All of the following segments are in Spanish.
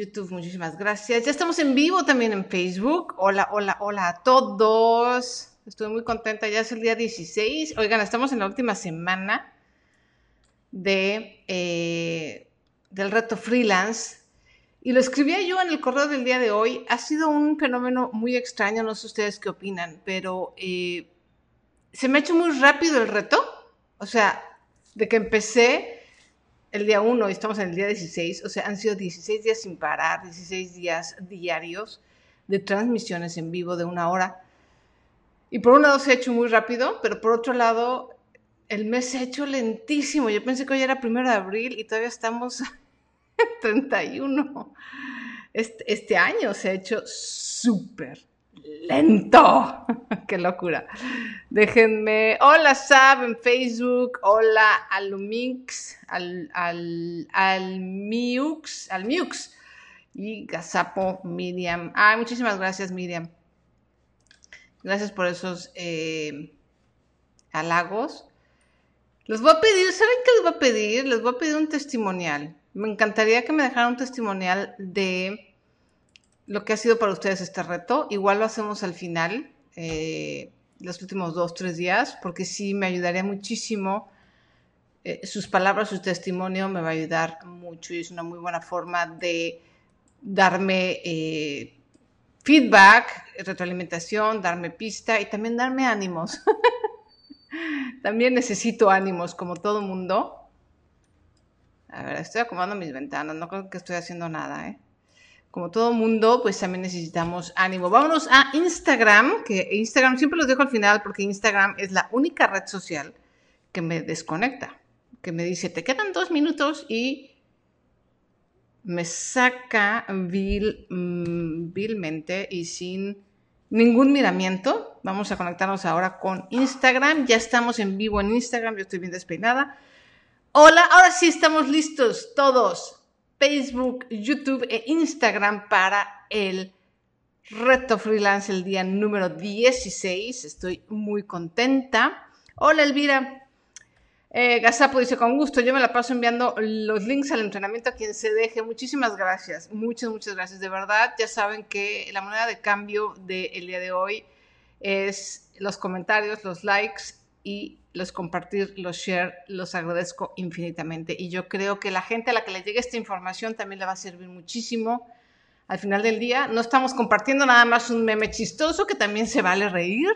YouTube, muchísimas gracias. Ya estamos en vivo también en Facebook. Hola, hola, hola a todos. Estoy muy contenta, ya es el día 16. Oigan, estamos en la última semana de, eh, del reto freelance. Y lo escribía yo en el correo del día de hoy. Ha sido un fenómeno muy extraño, no sé ustedes qué opinan, pero eh, se me ha hecho muy rápido el reto. O sea, de que empecé el día 1 y estamos en el día 16, o sea, han sido 16 días sin parar, 16 días diarios de transmisiones en vivo de una hora. Y por un lado se ha hecho muy rápido, pero por otro lado el mes se ha hecho lentísimo. Yo pensé que hoy era primero de abril y todavía estamos en 31. Este, este año se ha hecho súper lento. Qué locura. Déjenme. Hola Sab en Facebook. Hola Alumix. Al, al, al Miux. Al. Y Gazapo Miriam. Ay, muchísimas gracias, Miriam. Gracias por esos eh, halagos. Les voy a pedir, ¿saben qué les voy a pedir? Les voy a pedir un testimonial. Me encantaría que me dejaran un testimonial de lo que ha sido para ustedes este reto. Igual lo hacemos al final, eh, los últimos dos, tres días, porque sí me ayudaría muchísimo. Eh, sus palabras, su testimonio me va a ayudar mucho y es una muy buena forma de darme eh, feedback, retroalimentación, darme pista y también darme ánimos. también necesito ánimos, como todo mundo. A ver, estoy acomodando mis ventanas, no creo que estoy haciendo nada, ¿eh? Como todo mundo, pues también necesitamos ánimo. Vámonos a Instagram, que Instagram siempre los dejo al final porque Instagram es la única red social que me desconecta, que me dice, te quedan dos minutos y me saca vil, mm, vilmente y sin ningún miramiento. Vamos a conectarnos ahora con Instagram. Ya estamos en vivo en Instagram, yo estoy bien despeinada. Hola, ahora sí estamos listos todos Facebook, YouTube e Instagram para el reto freelance el día número 16. Estoy muy contenta. Hola Elvira. Eh, Gazapo dice, con gusto, yo me la paso enviando los links al entrenamiento a quien se deje. Muchísimas gracias, muchas, muchas gracias. De verdad, ya saben que la moneda de cambio del día de hoy es los comentarios, los likes y los compartir, los share, los agradezco infinitamente. Y yo creo que la gente a la que le llegue esta información también le va a servir muchísimo. Al final del día, no estamos compartiendo nada más un meme chistoso que también se vale reír,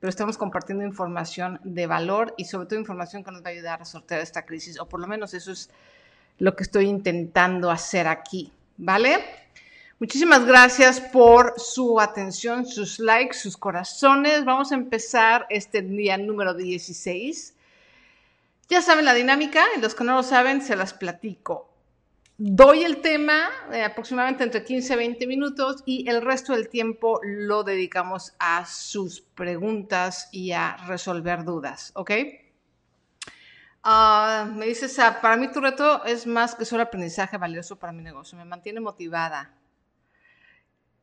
pero estamos compartiendo información de valor y sobre todo información que nos va a ayudar a sortear esta crisis, o por lo menos eso es lo que estoy intentando hacer aquí, ¿vale? Muchísimas gracias por su atención, sus likes, sus corazones. Vamos a empezar este día número 16. Ya saben la dinámica, y los que no lo saben, se las platico. Doy el tema eh, aproximadamente entre 15 y 20 minutos y el resto del tiempo lo dedicamos a sus preguntas y a resolver dudas, ¿ok? Ah, me dices, para mí tu reto es más que solo aprendizaje valioso para mi negocio, me mantiene motivada.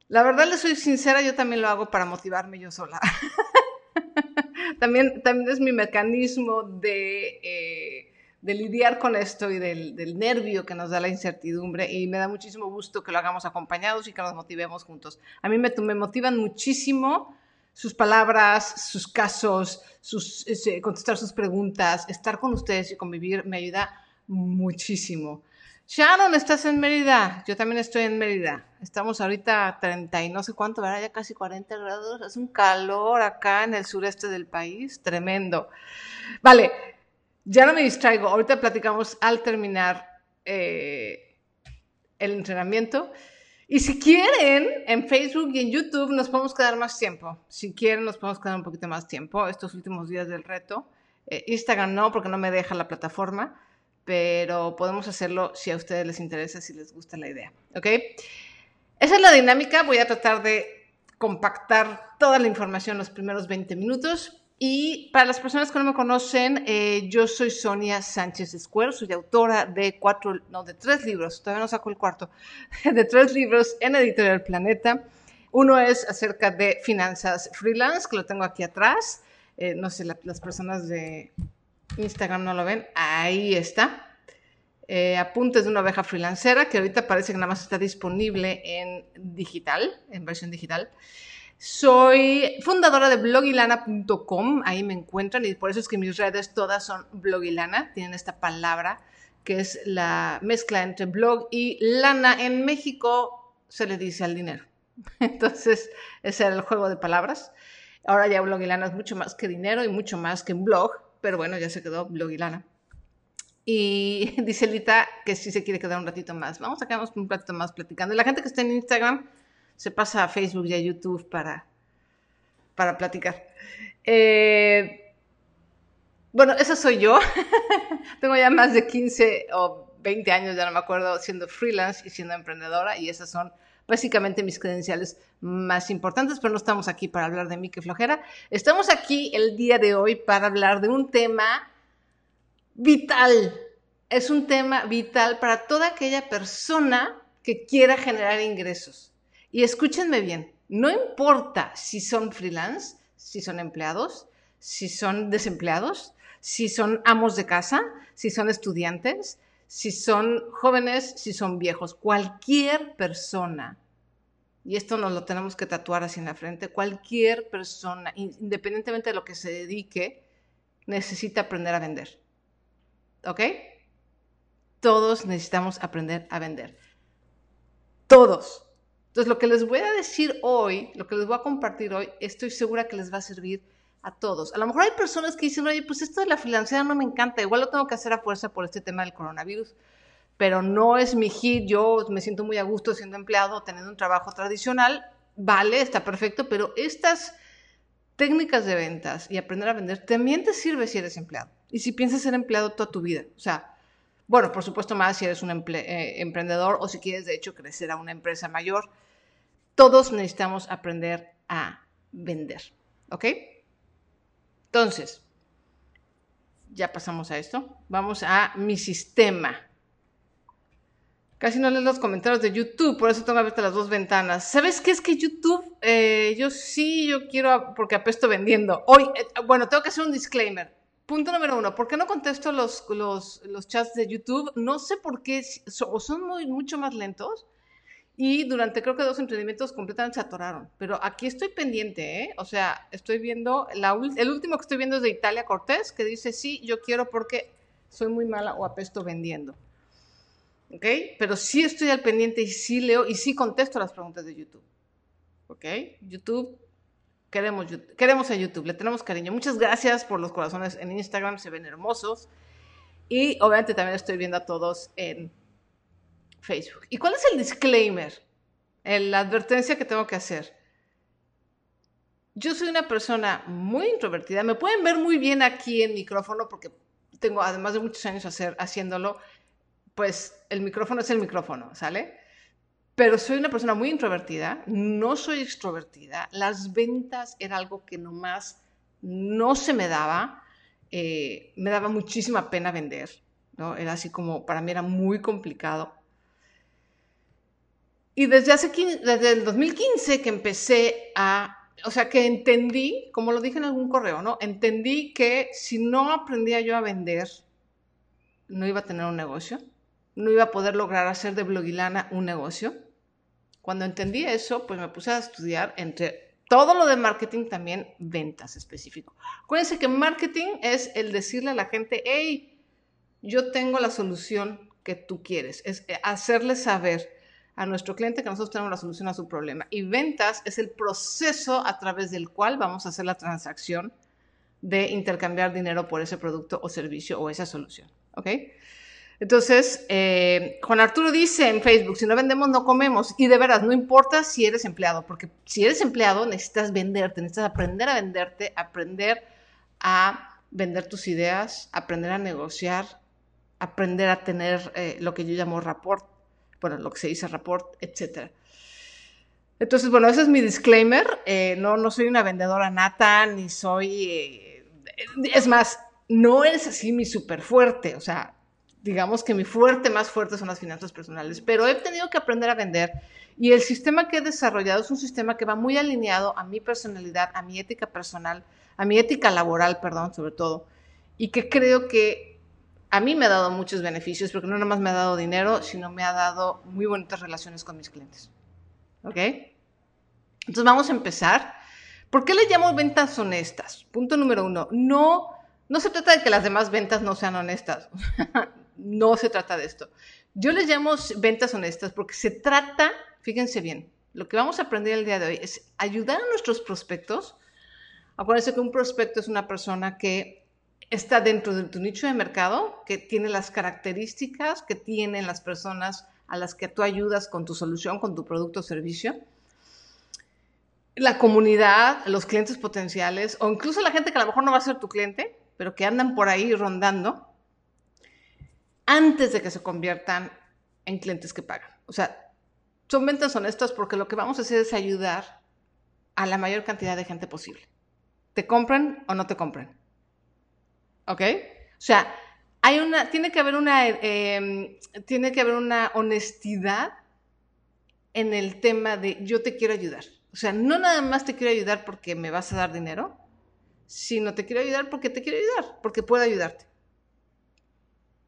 La verdad, le soy sincera, yo también lo hago para motivarme yo sola. también, también es mi mecanismo de, eh, de lidiar con esto y del, del, nervio que nos da la incertidumbre y me da muchísimo gusto que lo hagamos acompañados y que nos motivemos juntos. A mí me, me motivan muchísimo sus palabras, sus casos, sus, contestar sus preguntas, estar con ustedes y convivir me ayuda muchísimo. Sharon, estás en Mérida. Yo también estoy en Mérida. Estamos ahorita a 30 y no sé cuánto, ¿verdad? Ya casi 40 grados. Es un calor acá en el sureste del país. Tremendo. Vale, ya no me distraigo. Ahorita platicamos al terminar eh, el entrenamiento. Y si quieren, en Facebook y en YouTube nos podemos quedar más tiempo. Si quieren, nos podemos quedar un poquito más tiempo estos últimos días del reto. Eh, Instagram no, porque no me deja la plataforma pero podemos hacerlo si a ustedes les interesa, si les gusta la idea. ¿Ok? Esa es la dinámica. Voy a tratar de compactar toda la información en los primeros 20 minutos. Y para las personas que no me conocen, eh, yo soy Sonia Sánchez Square, soy autora de cuatro, no, de tres libros, todavía no saco el cuarto, de tres libros en Editorial Planeta. Uno es acerca de finanzas freelance, que lo tengo aquí atrás. Eh, no sé, las personas de Instagram no lo ven, ahí está. eh, Apuntes de una oveja freelancera, que ahorita parece que nada más está disponible en digital, en versión digital. Soy fundadora de blogilana.com, ahí me encuentran y por eso es que mis redes todas son blogilana, tienen esta palabra que es la mezcla entre blog y lana. En México se le dice al dinero. Entonces, ese era el juego de palabras. Ahora ya blogilana es mucho más que dinero y mucho más que un blog, pero bueno, ya se quedó blogilana. Y dice Lita que sí se quiere quedar un ratito más. Vamos a quedarnos un ratito más platicando. Y la gente que está en Instagram se pasa a Facebook y a YouTube para, para platicar. Eh, bueno, esa soy yo. Tengo ya más de 15 o 20 años, ya no me acuerdo, siendo freelance y siendo emprendedora y esas son básicamente mis credenciales más importantes, pero no estamos aquí para hablar de mí, que flojera. Estamos aquí el día de hoy para hablar de un tema vital. Es un tema vital para toda aquella persona que quiera generar ingresos. Y escúchenme bien, no importa si son freelance, si son empleados, si son desempleados, si son amos de casa, si son estudiantes, si son jóvenes, si son viejos, cualquier persona, y esto nos lo tenemos que tatuar así en la frente, cualquier persona, independientemente de lo que se dedique, necesita aprender a vender. ¿Ok? Todos necesitamos aprender a vender. Todos. Entonces, lo que les voy a decir hoy, lo que les voy a compartir hoy, estoy segura que les va a servir a todos. A lo mejor hay personas que dicen, oye, pues esto de la financiera no me encanta, igual lo tengo que hacer a fuerza por este tema del coronavirus, pero no es mi hit, yo me siento muy a gusto siendo empleado, teniendo un trabajo tradicional, vale, está perfecto, pero estas técnicas de ventas y aprender a vender también te sirve si eres empleado y si piensas ser empleado toda tu vida. O sea, bueno, por supuesto más si eres un eh, emprendedor o si quieres de hecho crecer a una empresa mayor todos necesitamos aprender a vender. ¿Ok? Entonces, ya pasamos a esto. Vamos a mi sistema. Casi no lees los comentarios de YouTube, por eso tengo abiertas las dos ventanas. ¿Sabes qué es que YouTube? Eh, yo sí, yo quiero, porque apesto vendiendo. Hoy, eh, bueno, tengo que hacer un disclaimer. Punto número uno, ¿por qué no contesto los, los, los chats de YouTube? No sé por qué, o son muy, mucho más lentos, y durante creo que dos emprendimientos completamente se atoraron. Pero aquí estoy pendiente, ¿eh? O sea, estoy viendo, la, el último que estoy viendo es de Italia Cortés, que dice, sí, yo quiero porque soy muy mala o apesto vendiendo. ¿Ok? Pero sí estoy al pendiente y sí leo y sí contesto las preguntas de YouTube. ¿Ok? YouTube, queremos, queremos a YouTube, le tenemos cariño. Muchas gracias por los corazones en Instagram, se ven hermosos. Y obviamente también estoy viendo a todos en Facebook. ¿Y cuál es el disclaimer? La advertencia que tengo que hacer. Yo soy una persona muy introvertida. Me pueden ver muy bien aquí en micrófono porque tengo, además de muchos años hacer, haciéndolo, pues el micrófono es el micrófono, ¿sale? Pero soy una persona muy introvertida, no soy extrovertida. Las ventas era algo que nomás no se me daba. Eh, me daba muchísima pena vender, ¿no? Era así como, para mí era muy complicado. Y desde, hace, desde el 2015 que empecé a, o sea, que entendí, como lo dije en algún correo, ¿no? Entendí que si no aprendía yo a vender, no iba a tener un negocio, no iba a poder lograr hacer de Blogilana un negocio. Cuando entendí eso, pues me puse a estudiar entre todo lo de marketing, también ventas específico. Acuérdense que marketing es el decirle a la gente, hey, yo tengo la solución que tú quieres, es hacerle saber a nuestro cliente que nosotros tenemos la solución a su problema. Y ventas es el proceso a través del cual vamos a hacer la transacción de intercambiar dinero por ese producto o servicio o esa solución. ¿Ok? Entonces, eh, Juan Arturo dice en Facebook, si no vendemos, no comemos. Y de veras, no importa si eres empleado, porque si eres empleado necesitas venderte, necesitas aprender a venderte, aprender a vender tus ideas, aprender a negociar, aprender a tener eh, lo que yo llamo rapport bueno, lo que se dice rapport, etc. Entonces, bueno, ese es mi disclaimer. Eh, no, no soy una vendedora nata, ni soy... Eh, es más, no es así mi súper fuerte. O sea, digamos que mi fuerte más fuerte son las finanzas personales, pero he tenido que aprender a vender y el sistema que he desarrollado es un sistema que va muy alineado a mi personalidad, a mi ética personal, a mi ética laboral, perdón, sobre todo, y que creo que a mí me ha dado muchos beneficios, porque no nada más me ha dado dinero, sino me ha dado muy bonitas relaciones con mis clientes. ¿Ok? Entonces vamos a empezar. ¿Por qué le llamo ventas honestas? Punto número uno. No, no se trata de que las demás ventas no sean honestas. no se trata de esto. Yo les llamo ventas honestas porque se trata, fíjense bien, lo que vamos a aprender el día de hoy es ayudar a nuestros prospectos. Acuérdense que un prospecto es una persona que está dentro de tu nicho de mercado, que tiene las características que tienen las personas a las que tú ayudas con tu solución, con tu producto o servicio. La comunidad, los clientes potenciales o incluso la gente que a lo mejor no va a ser tu cliente, pero que andan por ahí rondando antes de que se conviertan en clientes que pagan. O sea, son ventas honestas porque lo que vamos a hacer es ayudar a la mayor cantidad de gente posible. ¿Te compran o no te compran? ¿Ok? O sea, hay una, tiene que haber una, em, tiene que haber una honestidad en el tema de yo te quiero ayudar. O sea, no nada más te quiero ayudar porque me vas a dar dinero, sino te quiero ayudar porque te quiero ayudar, porque puedo ayudarte.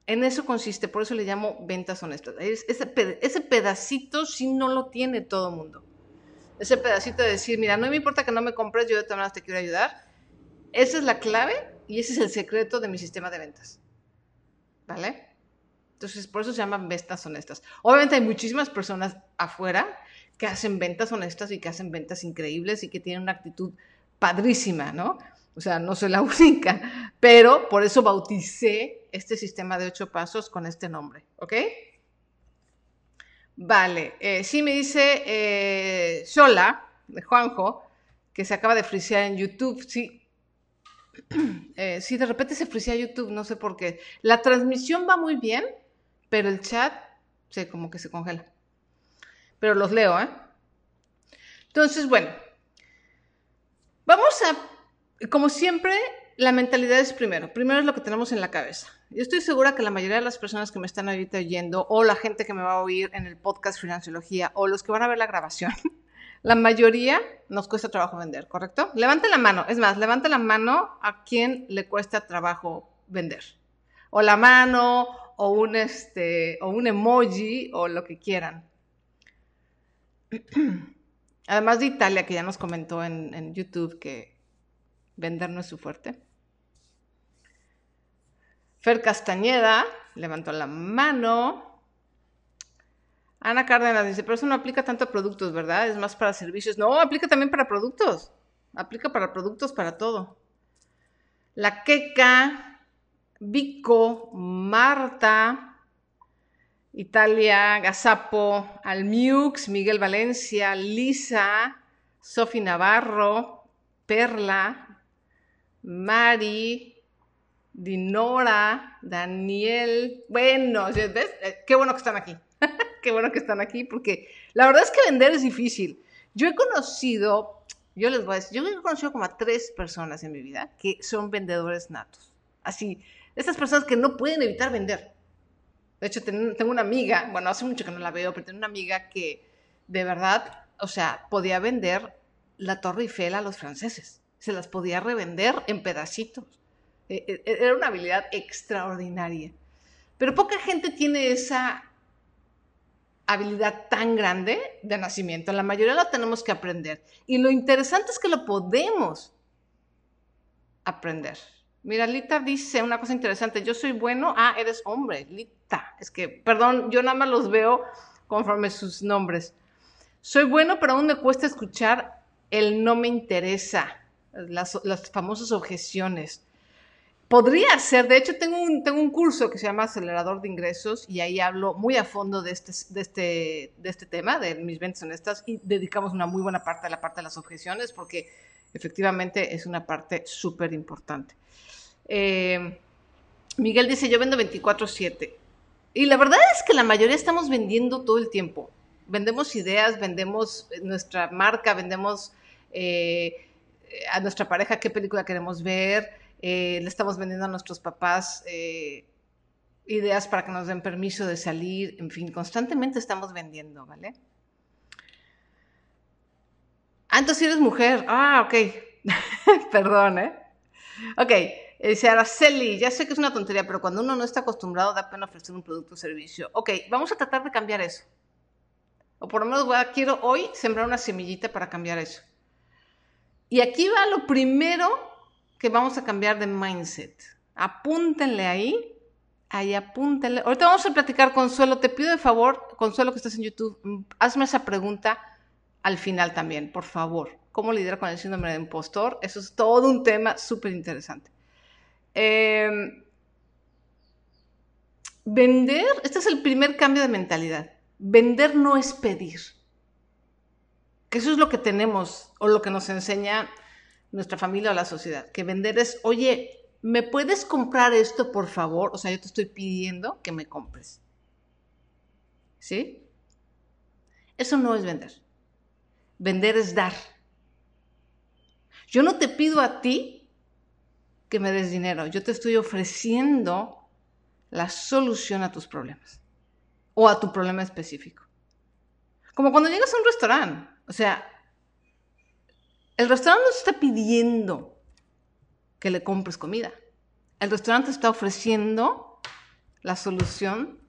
En eso consiste, por eso le llamo ventas honestas. Ese, pedacito sí no lo tiene todo el mundo. Ese pedacito de decir, mira, no me importa que no me compres, yo de todas maneras te quiero ayudar. Esa es la clave y ese es el secreto de mi sistema de ventas. ¿Vale? Entonces, por eso se llaman ventas honestas. Obviamente hay muchísimas personas afuera que hacen ventas honestas y que hacen ventas increíbles y que tienen una actitud padrísima, ¿no? O sea, no soy la única, pero por eso bauticé este sistema de ocho pasos con este nombre, ¿ok? Vale, eh, sí me dice eh, Shola, de Juanjo, que se acaba de frisear en YouTube, sí. Eh, sí, de repente se frisea YouTube, no sé por qué. La transmisión va muy bien, pero el chat se como que se congela. Pero los leo, ¿eh? Entonces, bueno, vamos a, como siempre, la mentalidad es primero. Primero es lo que tenemos en la cabeza. Yo estoy segura que la mayoría de las personas que me están ahorita oyendo, o la gente que me va a oír en el podcast Financiología, o los que van a ver la grabación, la mayoría nos cuesta trabajo vender, ¿correcto? Levante la mano. Es más, levante la mano a quien le cuesta trabajo vender. O la mano, o un, este, o un emoji, o lo que quieran. Además de Italia, que ya nos comentó en, en YouTube que vender no es su fuerte. Fer Castañeda levantó la mano. Ana Cárdenas dice, pero eso no aplica tanto a productos, ¿verdad? Es más para servicios. No, aplica también para productos. Aplica para productos, para todo. La Queca, Vico, Marta, Italia, Gazapo, Almiux, Miguel Valencia, Lisa, Sofi Navarro, Perla, Mari, Dinora, Daniel, bueno, ¿ves? Eh, qué bueno que están aquí. Qué bueno que están aquí, porque la verdad es que vender es difícil. Yo he conocido, yo les voy a decir, yo he conocido como a tres personas en mi vida que son vendedores natos. Así, estas personas que no pueden evitar vender. De hecho, tengo una amiga, bueno, hace mucho que no la veo, pero tengo una amiga que de verdad, o sea, podía vender la Torre Eiffel a los franceses. Se las podía revender en pedacitos. E, e, era una habilidad extraordinaria. Pero poca gente tiene esa habilidad tan grande de nacimiento. La mayoría la tenemos que aprender. Y lo interesante es que lo podemos aprender. Mira, Lita dice una cosa interesante. Yo soy bueno. Ah, eres hombre, Lita. Es que, perdón, yo nada más los veo conforme sus nombres. Soy bueno, pero aún me cuesta escuchar el no me interesa, las, las famosas objeciones. Podría ser, de hecho tengo un, tengo un curso que se llama Acelerador de Ingresos y ahí hablo muy a fondo de este, de este, de este tema, de mis ventas honestas, y dedicamos una muy buena parte a la parte de las objeciones porque efectivamente es una parte súper importante. Eh, Miguel dice, yo vendo 24/7. Y la verdad es que la mayoría estamos vendiendo todo el tiempo. Vendemos ideas, vendemos nuestra marca, vendemos eh, a nuestra pareja qué película queremos ver eh, le estamos vendiendo a nuestros papás eh, ideas para que nos den permiso de salir, en fin, constantemente estamos vendiendo, ¿vale? Ah, entonces eres mujer. Ah, ok. Perdón, ¿eh? Ok, Dice Araceli, ya sé que es una tontería, pero cuando uno no está acostumbrado da pena ofrecer un producto o servicio. Ok, vamos a tratar de cambiar eso. O por lo menos quiero hoy sembrar una semillita para cambiar eso. Y aquí va lo primero que vamos a cambiar de mindset. Apúntenle ahí, ahí apúntenle. Ahorita vamos a platicar, Consuelo. Te pido de favor, Consuelo, que estás en YouTube, mm, hazme esa pregunta al final también, por favor. ¿Cómo lidiar con el síndrome de impostor? Eso es todo un tema súper interesante. Em, vender, este es el primer cambio de mentalidad. Vender no es pedir. Que eso es lo que tenemos o lo que nos enseña nuestra familia o la sociedad. Que vender es, oye, ¿me puedes comprar esto, por favor? O sea, yo te estoy pidiendo que me compres. ¿Sí? Eso no es vender. Vender es dar. Yo no te pido a ti que me des dinero, yo te estoy ofreciendo la solución a tus problemas o a tu problema específico. Como cuando llegas a un restaurante, o sea, el restaurante no está pidiendo que le compres comida. El restaurante está ofreciendo la solución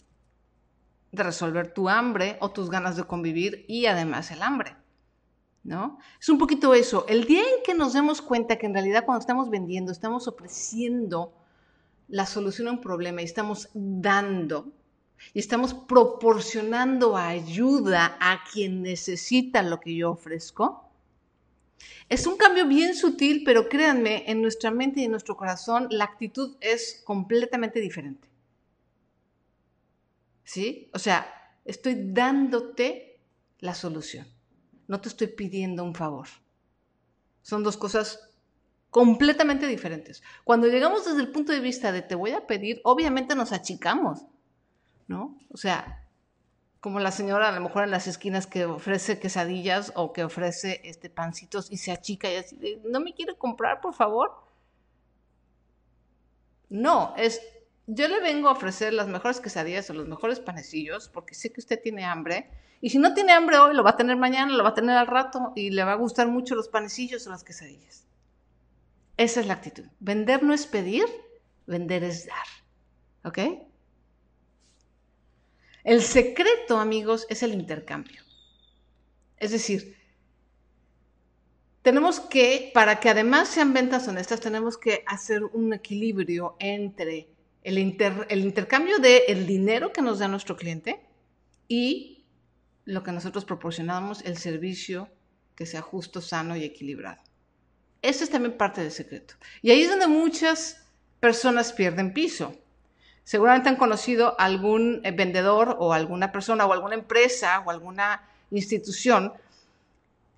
de resolver tu hambre o tus ganas de convivir y además el hambre. ¿No? Es un poquito eso. El día en que nos demos cuenta que en realidad cuando estamos vendiendo estamos ofreciendo la solución a un problema y estamos dando y estamos proporcionando ayuda a quien necesita lo que yo ofrezco, es un cambio bien sutil, pero créanme, en nuestra mente y en nuestro corazón la actitud es completamente diferente. ¿Sí? O sea, estoy dándote la solución. No te estoy pidiendo un favor. Son dos cosas completamente diferentes. Cuando llegamos desde el punto de vista de te voy a pedir, obviamente nos achicamos, ¿no? O sea, como la señora a lo mejor en las esquinas que ofrece quesadillas o que ofrece este pancitos y se achica y así, no me quiere comprar, por favor. No, es yo le vengo a ofrecer las mejores quesadillas o los mejores panecillos porque sé que usted tiene hambre y si no tiene hambre hoy lo va a tener mañana, lo va a tener al rato y le va a gustar mucho los panecillos o las quesadillas. Esa es la actitud. Vender no es pedir, vender es dar. ¿Ok? El secreto, amigos, es el intercambio. Es decir, tenemos que, para que además sean ventas honestas, tenemos que hacer un equilibrio entre el, intercambio del el dinero que nos da nuestro cliente y lo que nosotros proporcionamos, el servicio que sea justo, sano y equilibrado. Eso es también parte del secreto. Y ahí es donde muchas personas pierden piso. Seguramente han conocido algún eh, vendedor o alguna persona o alguna empresa o alguna institución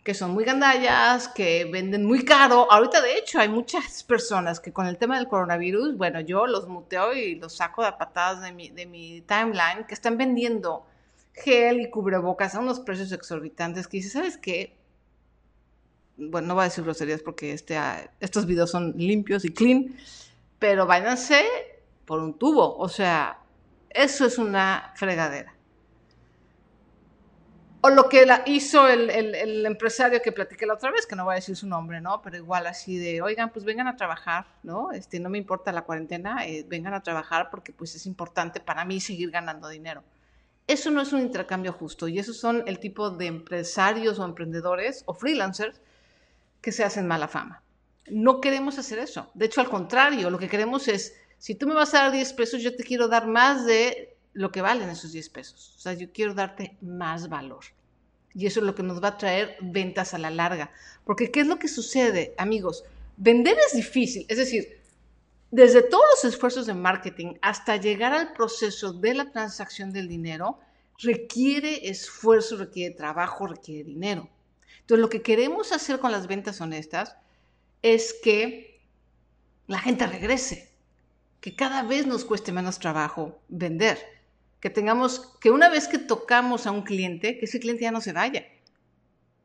que son muy gandallas, que venden muy caro. Ahorita, de hecho, hay muchas personas que con el tema del coronavirus, bueno, yo los muteo y los saco de patadas de mi, timeline, que están vendiendo gel y cubrebocas a unos precios exorbitantes que dice, ¿sabes qué? Bueno, no voy a decir groserías porque este, ah, estos videos son limpios y clean, pero váyanse por un tubo. O sea, eso es una fregadera. O lo que hizo el, empresario que platiqué la otra vez, que no voy a decir su nombre, ¿no? Pero igual así de, oigan, pues vengan a trabajar, ¿no? Este, no me importa la cuarentena, eh, vengan a trabajar porque pues es importante para mí seguir ganando dinero. Eso no es un intercambio justo y esos son el tipo de empresarios o emprendedores o freelancers que se hacen mala fama. No queremos hacer eso. De hecho, al contrario, lo que queremos es si tú me vas a dar 10 pesos, yo te quiero dar más de lo que valen esos 10 pesos. O sea, yo quiero darte más valor. Y eso es lo que nos va a traer ventas a la larga. Porque ¿qué es lo que sucede, amigos? Vender es difícil. Es decir, desde todos los esfuerzos de marketing hasta llegar al proceso de la transacción del dinero, requiere esfuerzo, requiere trabajo, requiere dinero. Entonces, lo que queremos hacer con las ventas honestas es que la gente regrese que cada vez nos cueste menos trabajo vender, que tengamos, que una vez que tocamos a un cliente, que ese cliente ya no se vaya.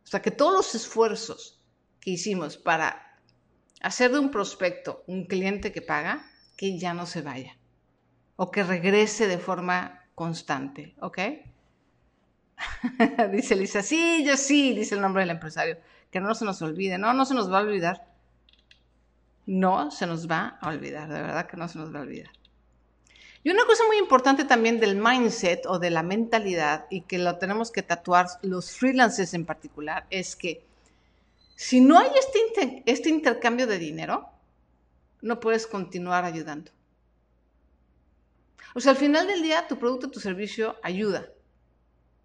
O sea, que todos los esfuerzos que hicimos para hacer de un prospecto un cliente que paga, que ya no se vaya. O que regrese de forma constante, ¿ok? dice Lisa, sí, yo sí, dice el nombre del empresario. Que no se nos olvide, no, no se nos va a olvidar. No se nos va a olvidar, de verdad que no se nos va a olvidar. Y una cosa muy importante también del mindset o de la mentalidad, y que lo tenemos que tatuar los freelancers en particular, es que si no hay este, este intercambio de dinero, no puedes continuar ayudando. O sea, al final del día, tu producto, tu servicio ayuda.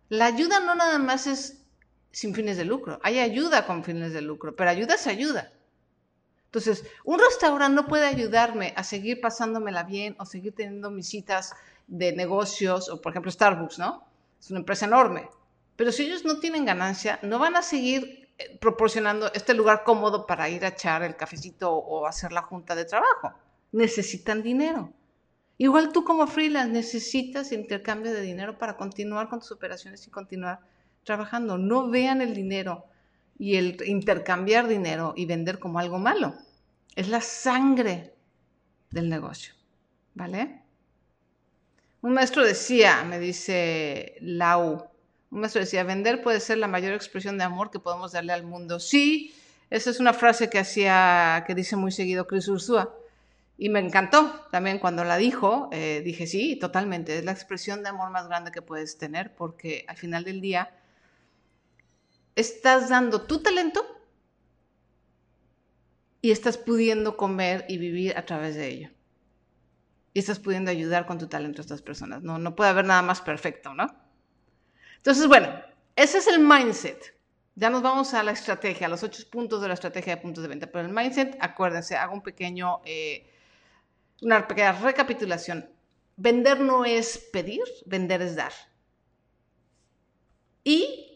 La ayuda no nada más es sin fines de lucro. Hay ayuda con fines de lucro, pero ayuda es ayuda. Entonces, un restaurante no puede ayudarme a seguir pasándomela bien o seguir teniendo mis citas de negocios, o por ejemplo Starbucks, ¿no? Es una empresa enorme. Pero si ellos no tienen ganancia, no van a seguir eh, proporcionando este lugar cómodo para ir a echar el cafecito o hacer la junta de trabajo. Necesitan dinero. Igual tú como freelance necesitas intercambio de dinero para continuar con tus operaciones y continuar trabajando. No vean el dinero y el intercambiar dinero y vender como algo malo. Es la sangre del negocio, ¿vale? Un maestro decía, me dice Lau, un maestro decía, vender puede ser la mayor expresión de amor que podemos darle al mundo. Sí, esa es una frase que hacía, que dice muy seguido Chris Ursúa. Y me encantó también cuando la dijo, eh, dije, sí, totalmente, es la expresión de amor más grande que puedes tener porque al final del día estás dando tu talento y estás pudiendo comer y vivir a través de ello. Y estás pudiendo ayudar con tu talento a estas personas. No, no puede haber nada más perfecto, ¿no? Entonces, bueno, ese es el mindset. Ya nos vamos a la estrategia, a los ocho puntos de la estrategia de puntos de venta. Pero el mindset, acuérdense, hago un pequeño, eh, una pequeña recapitulación. Vender no es pedir, vender es dar. Y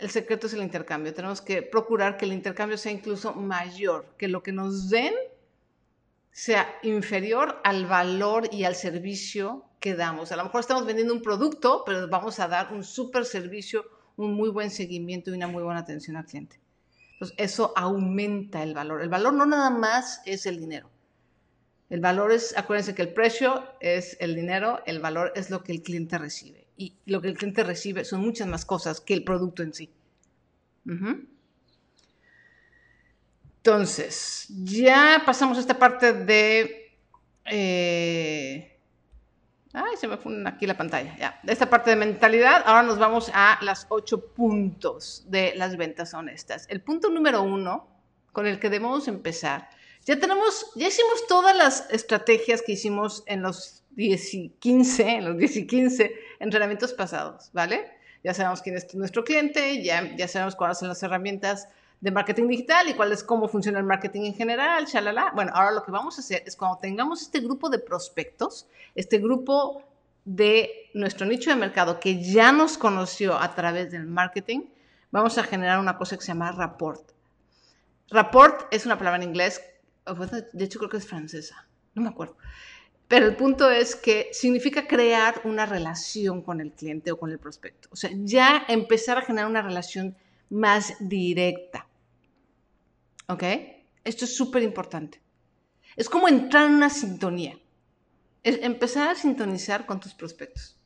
el secreto es el intercambio. Tenemos que procurar que el intercambio sea incluso mayor, que lo que nos den sea inferior al valor y al servicio que damos. A lo mejor estamos vendiendo un producto, pero vamos a dar un súper servicio, un muy buen seguimiento y una muy buena atención al cliente. Entonces, eso aumenta el valor. El valor no nada más es el dinero. El valor es, acuérdense que el precio es el dinero, el valor es lo que el cliente recibe y lo que el cliente recibe son muchas más cosas que el producto en sí. Entonces, ya pasamos a esta parte de... Eh, ay, se me fue aquí la pantalla. Ya, esta parte de mentalidad, ahora nos vamos a las ocho puntos de las ventas honestas. El punto número uno, con el que debemos empezar, ya tenemos, ya hicimos todas las estrategias que hicimos en los 10 y 15, en los 10 y 15 entrenamientos pasados, ¿vale? Ya sabemos quién es nuestro cliente, ya, ya sabemos cuáles son las herramientas de marketing digital y cuál es cómo funciona el marketing en general, shalala. Bueno, ahora lo que vamos a hacer es cuando tengamos este grupo de prospectos, este grupo de nuestro nicho de mercado que ya nos conoció a través del marketing, vamos a generar una cosa que se llama rapport. Rapport es una palabra en inglés, de hecho creo que es francesa, no me acuerdo. Pero el punto es que significa crear una relación con el cliente o con el prospecto. O sea, ya empezar a generar una relación más directa. ¿Ok? Esto es súper importante. Es como entrar en una sintonía. Empezar a sintonizar con tus prospectos.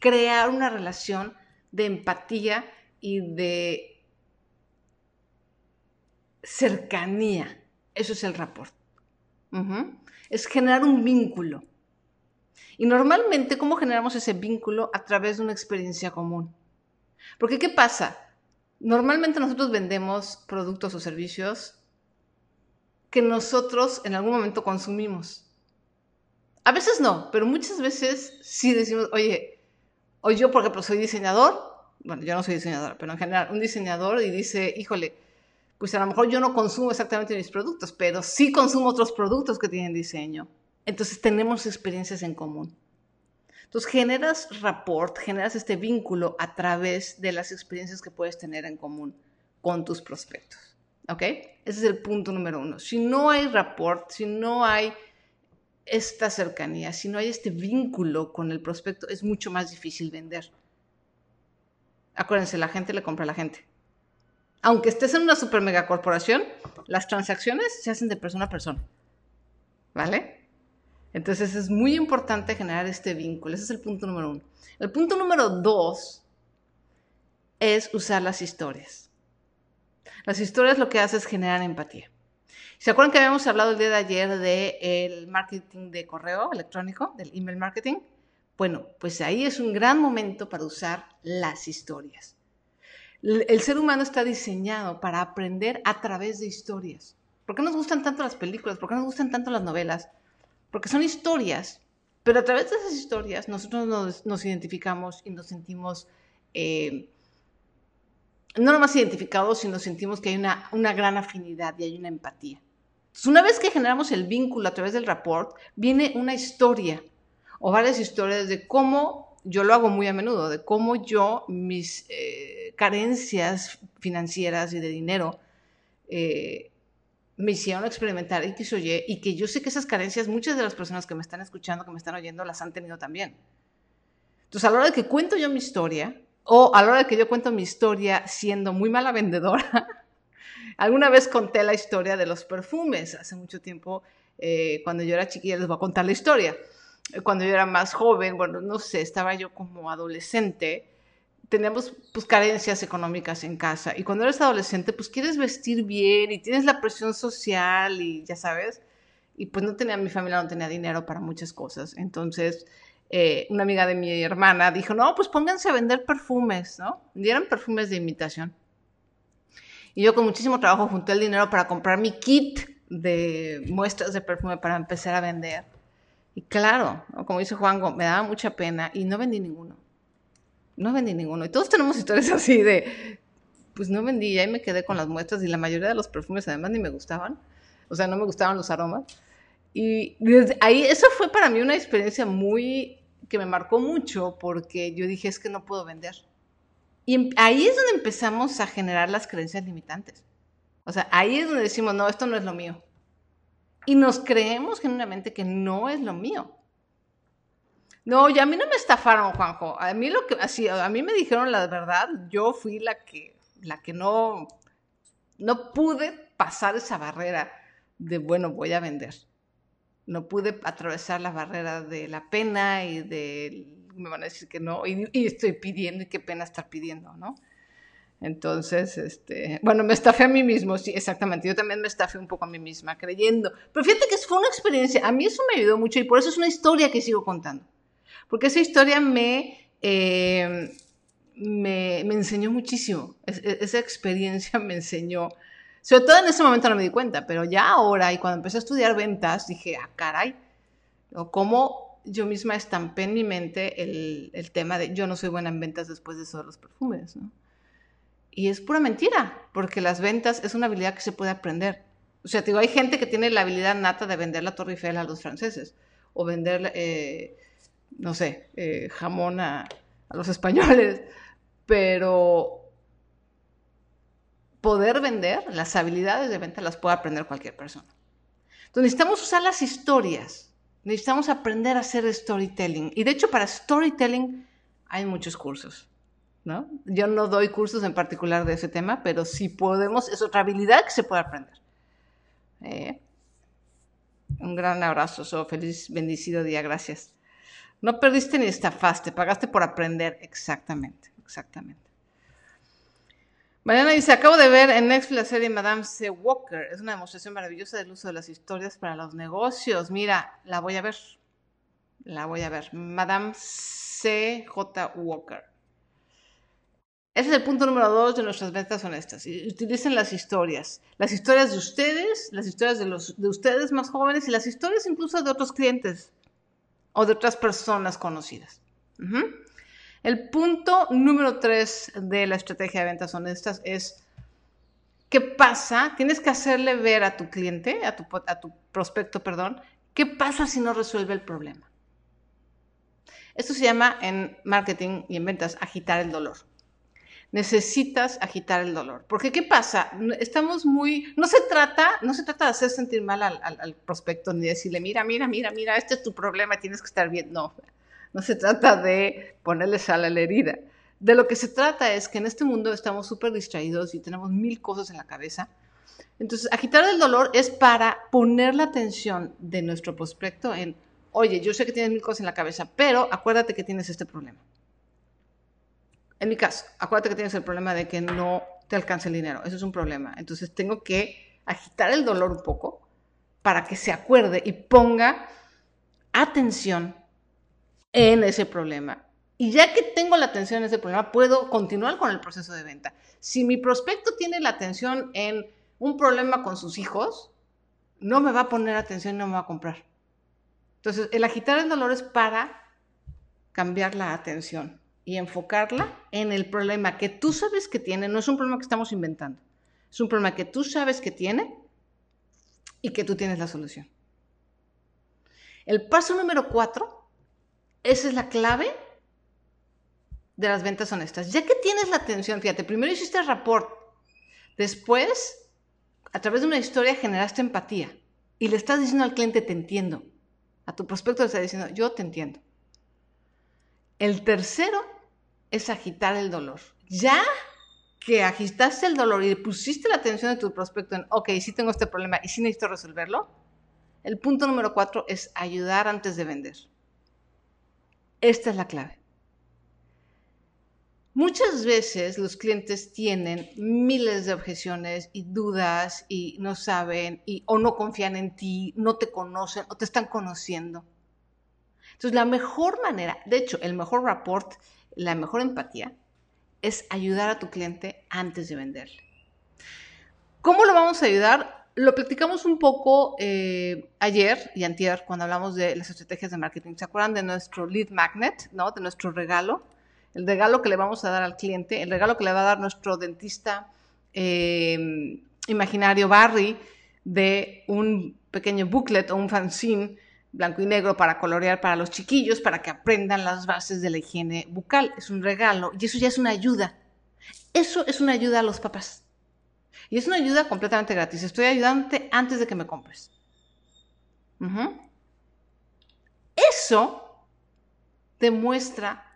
Crear una relación de empatía y de cercanía. Eso es el rapport es generar un vínculo. Y normalmente, ¿cómo generamos ese vínculo? A través de una experiencia común. Porque, ¿qué pasa? Normalmente nosotros vendemos productos o servicios que nosotros en algún momento consumimos. A veces no, pero muchas veces sí decimos, oye, o yo, por ejemplo, soy diseñador, bueno, yo no soy diseñadora, pero en general, un diseñador y dice, híjole, pues a lo mejor yo no consumo exactamente mis productos, pero sí consumo otros productos que tienen diseño. Entonces tenemos experiencias en común. Entonces generas rapport, generas este vínculo a través de las experiencias que puedes tener en común con tus prospectos. ¿Ok? Ese es el punto número uno. Si no hay rapport, si no hay esta cercanía, si no hay este vínculo con el prospecto, es mucho más difícil vender. Acuérdense, la gente le compra a la gente aunque estés en una super mega corporación, las transacciones se hacen de persona a persona. ¿Vale? Entonces es muy importante generar este vínculo. Ese es el punto número uno. El punto número dos es usar las historias. Las historias lo que hacen es generar empatía. ¿Se acuerdan que habíamos hablado el día de ayer del marketing de correo electrónico, del email marketing? Bueno, pues ahí es un gran momento para usar las historias. El ser humano está diseñado para aprender a través de historias. ¿Por qué nos gustan tanto las películas? ¿Por qué nos gustan tanto las novelas? Porque son historias, pero a través de esas historias nosotros nos, identificamos y nos sentimos, eh, no nomás identificados, sino sentimos que hay una, gran afinidad y hay una empatía. Entonces, una vez que generamos el vínculo a través del rapport, viene una historia o varias historias de cómo, yo lo hago muy a menudo, de cómo yo, mis eh, carencias financieras y de dinero, eh, me hicieron experimentar X o Y y que yo sé que esas carencias muchas de las personas que me están escuchando, que me están oyendo, las han tenido también. Entonces, a la hora de que cuento yo mi historia, o a la hora de que yo cuento mi historia siendo muy mala vendedora, alguna vez conté la historia de los perfumes, hace mucho tiempo, eh, cuando yo era chiquilla, les voy a contar la historia cuando yo era más joven, bueno, no sé, estaba yo como adolescente, teníamos pues carencias económicas en casa y cuando eres adolescente pues quieres vestir bien y tienes la presión social y ya sabes, y pues no tenía, mi familia no tenía dinero para muchas cosas, entonces eh, una amiga de mi hermana dijo, no, pues pónganse a vender perfumes, ¿no? Dieron perfumes de imitación. Y yo con muchísimo trabajo junté el dinero para comprar mi kit de muestras de perfume para empezar a vender. Y claro, como dice Juango, me daba mucha pena y no vendí ninguno. No vendí ninguno. Y todos tenemos historias así de, pues no vendí, y ahí me quedé con las muestras y la mayoría de los perfumes además ni me gustaban. O sea, no me gustaban los aromas. Y desde ahí, eso fue para mí una experiencia muy, que me marcó mucho porque yo dije, es que no puedo vender. Y em, ahí es donde empezamos a generar las creencias limitantes. O sea, ahí es donde decimos, no, esto no es lo mío y nos creemos genuinamente que no es lo mío. No, y a mí no me estafaron, Juanjo. A mí lo que así, a mí me dijeron la verdad, yo fui la que la que no no pude pasar esa barrera de bueno, voy a vender. No pude atravesar la barrera de la pena y de me van a decir que no y, y estoy pidiendo y qué pena estar pidiendo, ¿no? Entonces, este, bueno, me estafé a mí mismo, sí, exactamente. Yo también me estafé un poco a mí misma, creyendo. Pero fíjate que fue una experiencia, a mí eso me ayudó mucho y por eso es una historia que sigo contando. Porque esa historia me, eh, me, me, enseñó muchísimo. esa experiencia me enseñó. Sobre todo en ese momento no me di cuenta, pero ya ahora y cuando empecé a estudiar ventas, dije, ah, caray, ¿cómo yo misma estampé en mi mente el, el tema de yo no soy buena en ventas después de eso de los perfumes, ¿no? Y es pura mentira, porque las ventas es una habilidad que se puede aprender. O sea, digo, hay gente que tiene la habilidad nata de vender la Torre Eiffel a los franceses, o vender, eh, no sé, eh, jamón a, los españoles, pero poder vender, las habilidades de venta las puede aprender cualquier persona. Entonces necesitamos usar las historias, necesitamos aprender a hacer storytelling. Y de hecho para storytelling hay muchos cursos. ¿no? Yo no doy cursos en particular de ese tema, pero si podemos, es otra habilidad que se puede aprender. Eh, un gran abrazo, so, feliz, bendecido día, gracias. No perdiste ni estafaste, pagaste por aprender, exactamente, exactamente. Mariana dice, acabo de ver en Netflix la serie Madame C. Walker, es una demostración maravillosa del uso de las historias para los negocios. Mira, la voy a ver, la voy a ver. Madame C. J. Walker. Ese es el punto número dos de nuestras ventas honestas. Utilicen las historias. Las historias de ustedes, las historias de, los, de ustedes más jóvenes y las historias incluso de otros clientes o de otras personas conocidas. El punto número tres de la estrategia de ventas honestas es ¿qué pasa? Tienes que hacerle ver a tu cliente, a tu, a tu prospecto, perdón, qué pasa si no resuelve el problema. Esto se llama en marketing y en ventas agitar el dolor necesitas agitar el dolor. Porque ¿qué pasa? Estamos muy, no se trata, no se trata de hacer sentir mal al, prospecto ni decirle, mira, mira, mira, mira, este es tu problema, tienes que estar bien. No, no se trata de ponerle sal a la herida. De lo que se trata es que en este mundo estamos súper distraídos y tenemos mil cosas en la cabeza. Entonces, agitar el dolor es para poner la atención de nuestro prospecto en, oye, yo sé que tienes mil cosas en la cabeza, pero acuérdate que tienes este problema. En mi caso, acuérdate que tienes el problema de que no te alcanza el dinero. Eso es un problema. Entonces tengo que agitar el dolor un poco para que se acuerde y ponga atención en ese problema. Y ya que tengo la atención en ese problema, puedo continuar con el proceso de venta. Si mi prospecto tiene la atención en un problema con sus hijos, no me va a poner atención y no me va a comprar. Entonces, el agitar el dolor es para cambiar la atención y enfocarla en el problema que tú sabes que tiene, no es un problema que estamos inventando, es un problema que tú sabes que tiene y que tú tienes la solución. El paso número cuatro, esa es la clave de las ventas honestas. Ya que tienes la atención, fíjate, primero hiciste el rapport, después, a través de una historia, generaste empatía y le estás diciendo al cliente, te entiendo. A tu prospecto le estás diciendo, yo te entiendo. El tercero es agitar el dolor. Ya que agitaste el dolor y pusiste la atención de tu prospecto en, ok, sí tengo este problema y sí necesito resolverlo, el punto número cuatro es ayudar antes de vender. Esta es la clave. Muchas veces los clientes tienen miles de objeciones y dudas y no saben y o no confían en ti, no te conocen o te están conociendo. Entonces, la mejor manera, de hecho, el mejor rapport, la mejor empatía, es ayudar a tu cliente antes de venderle. ¿Cómo lo vamos a ayudar? Lo platicamos un poco eh, ayer y antier cuando hablamos de las estrategias de marketing. ¿Se acuerdan de nuestro lead magnet, ¿no? de nuestro regalo? el regalo que le vamos a dar al cliente, el regalo que le va a dar nuestro dentista eh, imaginario Barry de un pequeño booklet o un fanzine blanco y negro para colorear para los chiquillos, para que aprendan las bases de la higiene bucal. Es un regalo y eso ya es una ayuda. Eso es una ayuda a los papás. Y es una ayuda completamente gratis. Estoy ayudándote antes de que me compres. Eso demuestra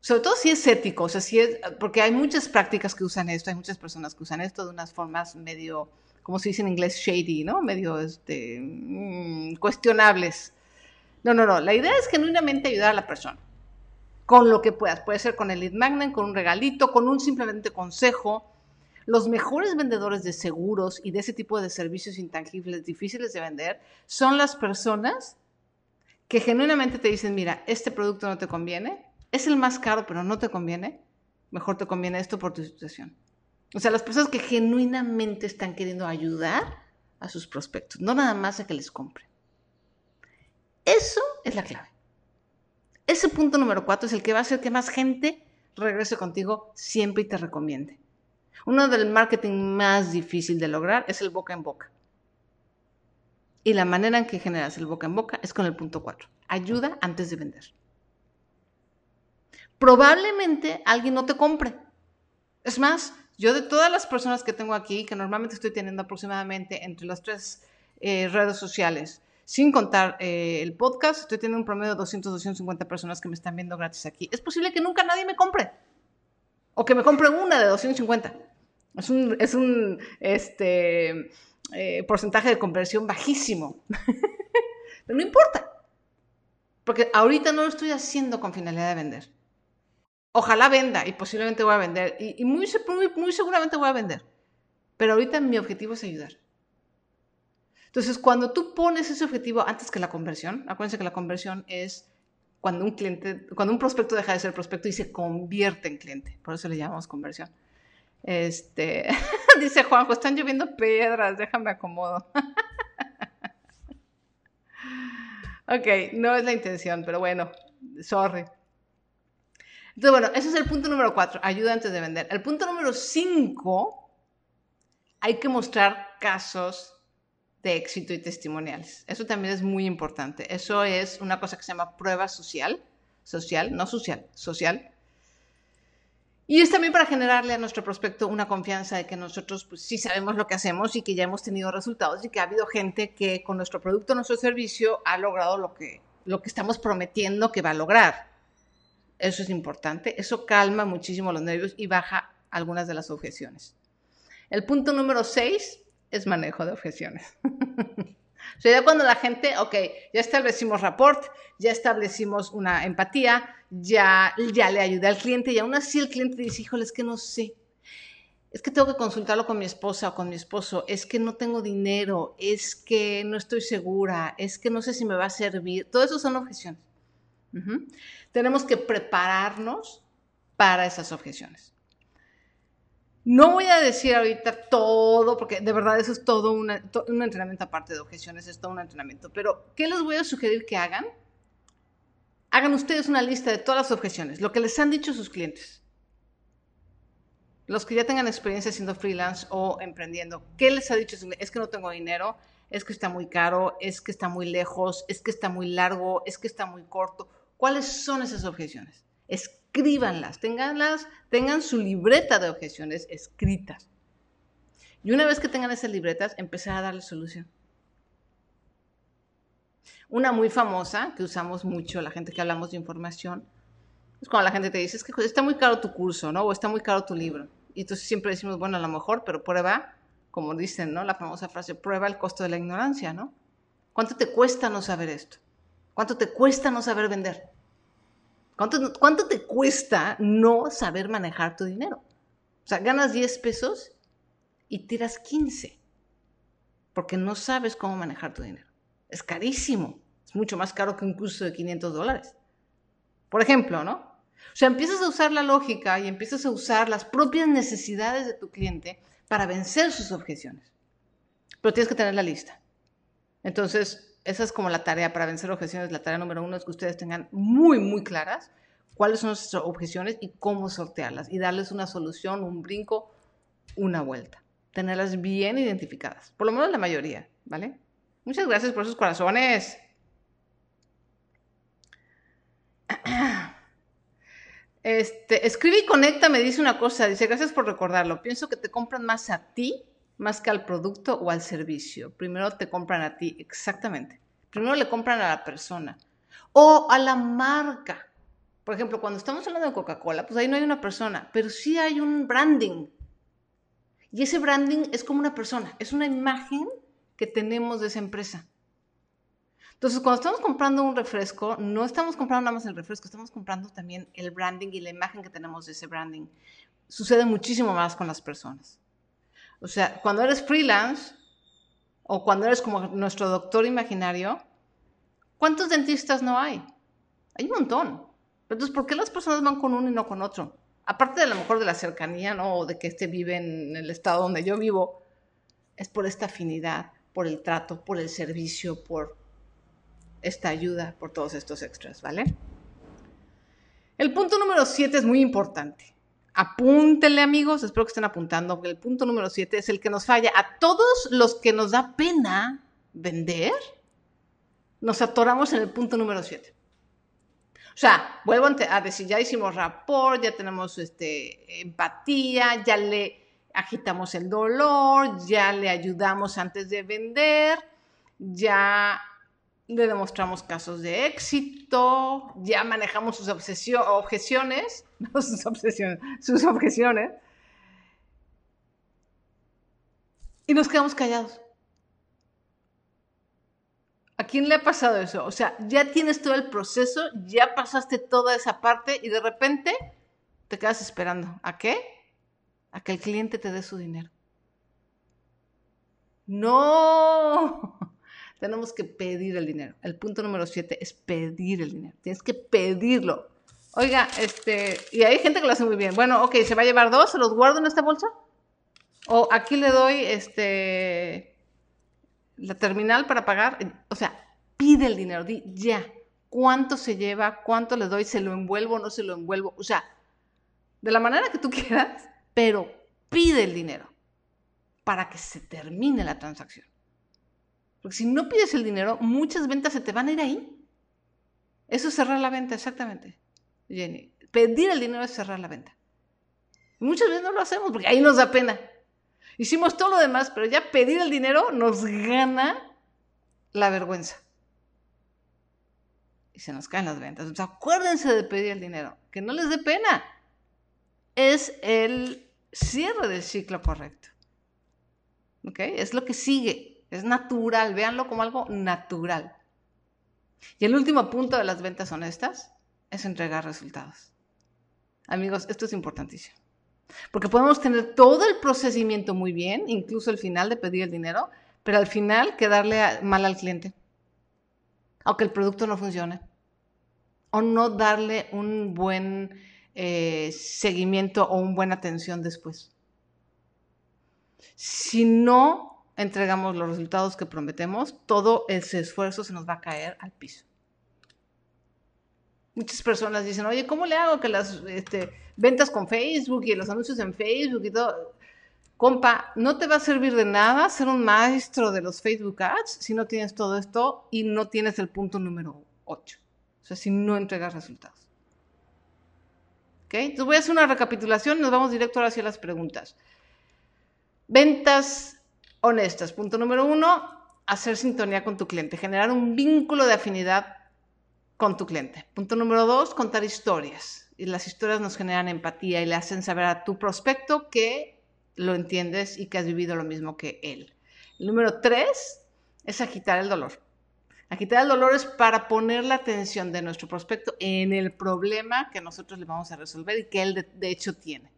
sobre todo si es ético, o sea, si es, porque hay muchas prácticas que usan esto, hay muchas personas que usan esto de unas formas medio, como se dice en inglés, shady, ¿no? Medio este, mm, cuestionables. No, no, no, la idea es genuinamente ayudar a la persona, con lo que puedas. Puede ser con el lead magnet, con un regalito, con un simplemente consejo. Los mejores vendedores de seguros y de ese tipo de servicios intangibles difíciles de vender son las personas que genuinamente te dicen, mira, este producto no te conviene, es el más caro, pero no te conviene, mejor te conviene esto por tu situación. O sea, las personas que genuinamente están queriendo ayudar a sus prospectos, no nada más a que les compren. Eso es la clave. Ese punto número cuatro es el que va a hacer que más gente regrese contigo siempre y te recomiende. Uno del marketing más difícil de lograr es el boca en boca. Y la manera en que generas el boca en boca es con el punto cuatro. Ayuda antes de vender probablemente alguien no te compre. Es más, yo de todas las personas que tengo aquí, que normalmente estoy teniendo aproximadamente entre las tres eh, redes sociales, sin contar eh, el podcast, estoy teniendo un promedio de 200, 250 personas que me están viendo gratis aquí. Es posible que nunca nadie me compre. O que me compre una de 250. Es un, es un este, eh, porcentaje de conversión bajísimo. Pero no importa. Porque ahorita no lo estoy haciendo con finalidad de vender. Ojalá venda y posiblemente voy a vender. Y, muy, muy, seguramente voy a vender. Pero ahorita mi objetivo es ayudar. Entonces, cuando tú pones ese objetivo antes que la conversión, acuérdense que la conversión es cuando un cliente, cuando un prospecto deja de ser prospecto y se convierte en cliente. Por eso le llamamos conversión. Este, dice Juanjo, están lloviendo piedras, déjame acomodo. ok, no es la intención, pero bueno, sorry. Entonces, bueno, ese es el punto número cuatro, ayuda antes de vender. El punto número cinco, hay que mostrar casos de éxito y testimoniales. Eso también es muy importante. Eso es una cosa que se llama prueba social, social, no social, social. Y es también para generarle a nuestro prospecto una confianza de que nosotros pues, sí sabemos lo que hacemos y que ya hemos tenido resultados y que ha habido gente que con nuestro producto, nuestro servicio, ha logrado lo que, lo que estamos prometiendo que va a lograr. Eso es importante. Eso calma muchísimo los nervios y baja algunas de las objeciones. El punto número seis es manejo de objeciones. o sea, ya cuando la gente, ok, ya establecimos rapport, ya establecimos una empatía, ya, ya le ayudé al cliente y aún así el cliente dice, híjole, es que no sé. es que tengo que consultarlo con mi esposa o con mi esposo, es que no tengo dinero, es que no estoy segura, es que no sé si me va a servir. Todo eso son objeciones. Tenemos que prepararnos para esas objeciones. No voy a decir ahorita todo, porque de verdad eso es todo un entrenamiento aparte de objeciones, es todo un entrenamiento. Pero, ¿qué les voy a sugerir que hagan? Hagan ustedes una lista de todas las objeciones, lo que les han dicho sus clientes. Los que ya tengan experiencia siendo freelance o emprendiendo, ¿qué les ha dicho? Es que no tengo dinero, es que está muy caro, es que está muy lejos, es que está muy largo, es que está muy corto. ¿Cuáles son esas objeciones? Escríbanlas, tenganlas, tengan su libreta de objeciones escritas. Y una vez que tengan esas libretas, empezar a darle solución. Una muy famosa que usamos mucho, la gente que hablamos de información, es cuando la gente te dice, es que está muy caro tu curso, ¿no? O está muy caro tu libro. Y entonces siempre decimos, bueno, a lo mejor, pero prueba, como dicen, ¿no? La famosa frase, prueba el costo de la ignorancia, ¿no? ¿Cuánto te cuesta no saber esto? ¿Cuánto te cuesta no saber vender? ¿Cuánto, cuánto te cuesta no saber manejar tu dinero? O sea, ganas 10 pesos y tiras 15 porque no sabes cómo manejar tu dinero. Es carísimo. Es mucho más caro que un curso de 500 dólares. Por ejemplo, ¿no? O sea, empiezas a usar la lógica y empiezas a usar las propias necesidades de tu cliente para vencer sus objeciones. Pero tienes que tener la lista. Entonces, esa es como la tarea para vencer objeciones. La tarea número uno es que ustedes tengan muy, muy claras cuáles son sus objeciones y cómo sortearlas y darles una solución, un brinco, una vuelta. Tenerlas bien identificadas, por lo menos la mayoría, ¿vale? Muchas gracias por esos corazones. Este, escribe y conecta, me dice una cosa, dice, gracias por recordarlo. Pienso que te compran más a ti, más que al producto o al servicio. Primero te compran a ti, exactamente. Primero le compran a la persona o a la marca. Por ejemplo, cuando estamos hablando de Coca-Cola, pues ahí no hay una persona, pero sí hay un branding. Y ese branding es como una persona, es una imagen que tenemos de esa empresa. Entonces, cuando estamos comprando un refresco, no estamos comprando nada más el refresco, estamos comprando también el branding y la imagen que tenemos de ese branding. Sucede muchísimo más con las personas. O sea, cuando eres freelance o cuando eres como nuestro doctor imaginario, ¿cuántos dentistas no hay? Hay un montón. Entonces, ¿por qué las personas van con uno y no con otro? Aparte de a lo mejor de la cercanía, ¿no? O de que este vive en el estado donde yo vivo, es por esta afinidad por el trato, por el servicio, por esta ayuda, por todos estos extras, ¿vale? El punto número siete es muy importante. Apúntenle, amigos, espero que estén apuntando, porque el punto número siete es el que nos falla. A todos los que nos da pena vender, nos atoramos en el punto número siete. O sea, vuelvo a decir, ya hicimos rapport, ya tenemos este, empatía, ya le agitamos el dolor, ya le ayudamos antes de vender, ya le demostramos casos de éxito, ya manejamos sus objeciones, no sus obsesiones, sus objeciones, y nos quedamos callados. ¿A quién le ha pasado eso? O sea, ya tienes todo el proceso, ya pasaste toda esa parte y de repente te quedas esperando. ¿A qué? a que el cliente te dé su dinero. No, tenemos que pedir el dinero. El punto número siete es pedir el dinero. Tienes que pedirlo. Oiga, este, y hay gente que lo hace muy bien. Bueno, ok, ¿se va a llevar dos? ¿Se los guardo en esta bolsa? O aquí le doy, este, la terminal para pagar. O sea, pide el dinero, di ya. ¿Cuánto se lleva? ¿Cuánto le doy? ¿Se lo envuelvo no se lo envuelvo? O sea, de la manera que tú quieras, pero pide el dinero para que se termine la transacción. Porque si no pides el dinero, muchas ventas se te van a ir ahí. Eso es cerrar la venta, exactamente. Jenny, pedir el dinero es cerrar la venta. Muchas veces no lo hacemos porque ahí nos da pena. Hicimos todo lo demás, pero ya pedir el dinero nos gana la vergüenza. Y se nos caen las ventas. acuérdense de pedir el dinero, que no les dé pena. Es el cierre del ciclo correcto. ¿Ok? Es lo que sigue, es natural, véanlo como algo natural. Y el último punto de las ventas honestas es entregar resultados. Amigos, esto es importantísimo. Porque podemos tener todo el procedimiento muy bien, incluso el final de pedir el dinero, pero al final quedarle mal al cliente. Aunque el producto no funcione. O no darle un buen eh, seguimiento o una buena atención después. Si no entregamos los resultados que prometemos, todo ese esfuerzo se nos va a caer al piso. Muchas personas dicen, oye, ¿cómo le hago que las este, ventas con Facebook y los anuncios en Facebook y todo? Compa, no te va a servir de nada ser un maestro de los Facebook Ads si no tienes todo esto y no tienes el punto número 8. O sea, si no entregas resultados. ¿Ok? Entonces voy a hacer una recapitulación nos vamos directo ahora hacia las preguntas. Ventas honestas. Punto número uno, hacer sintonía con tu cliente, generar un vínculo de afinidad con tu cliente. Punto número dos, contar historias. Y las historias nos generan empatía y le hacen saber a tu prospecto que lo entiendes y que has vivido lo mismo que él. Número tres es agitar el dolor. Agitar el dolor es para poner la atención de nuestro prospecto en el problema que nosotros le vamos a resolver y que él de hecho tiene.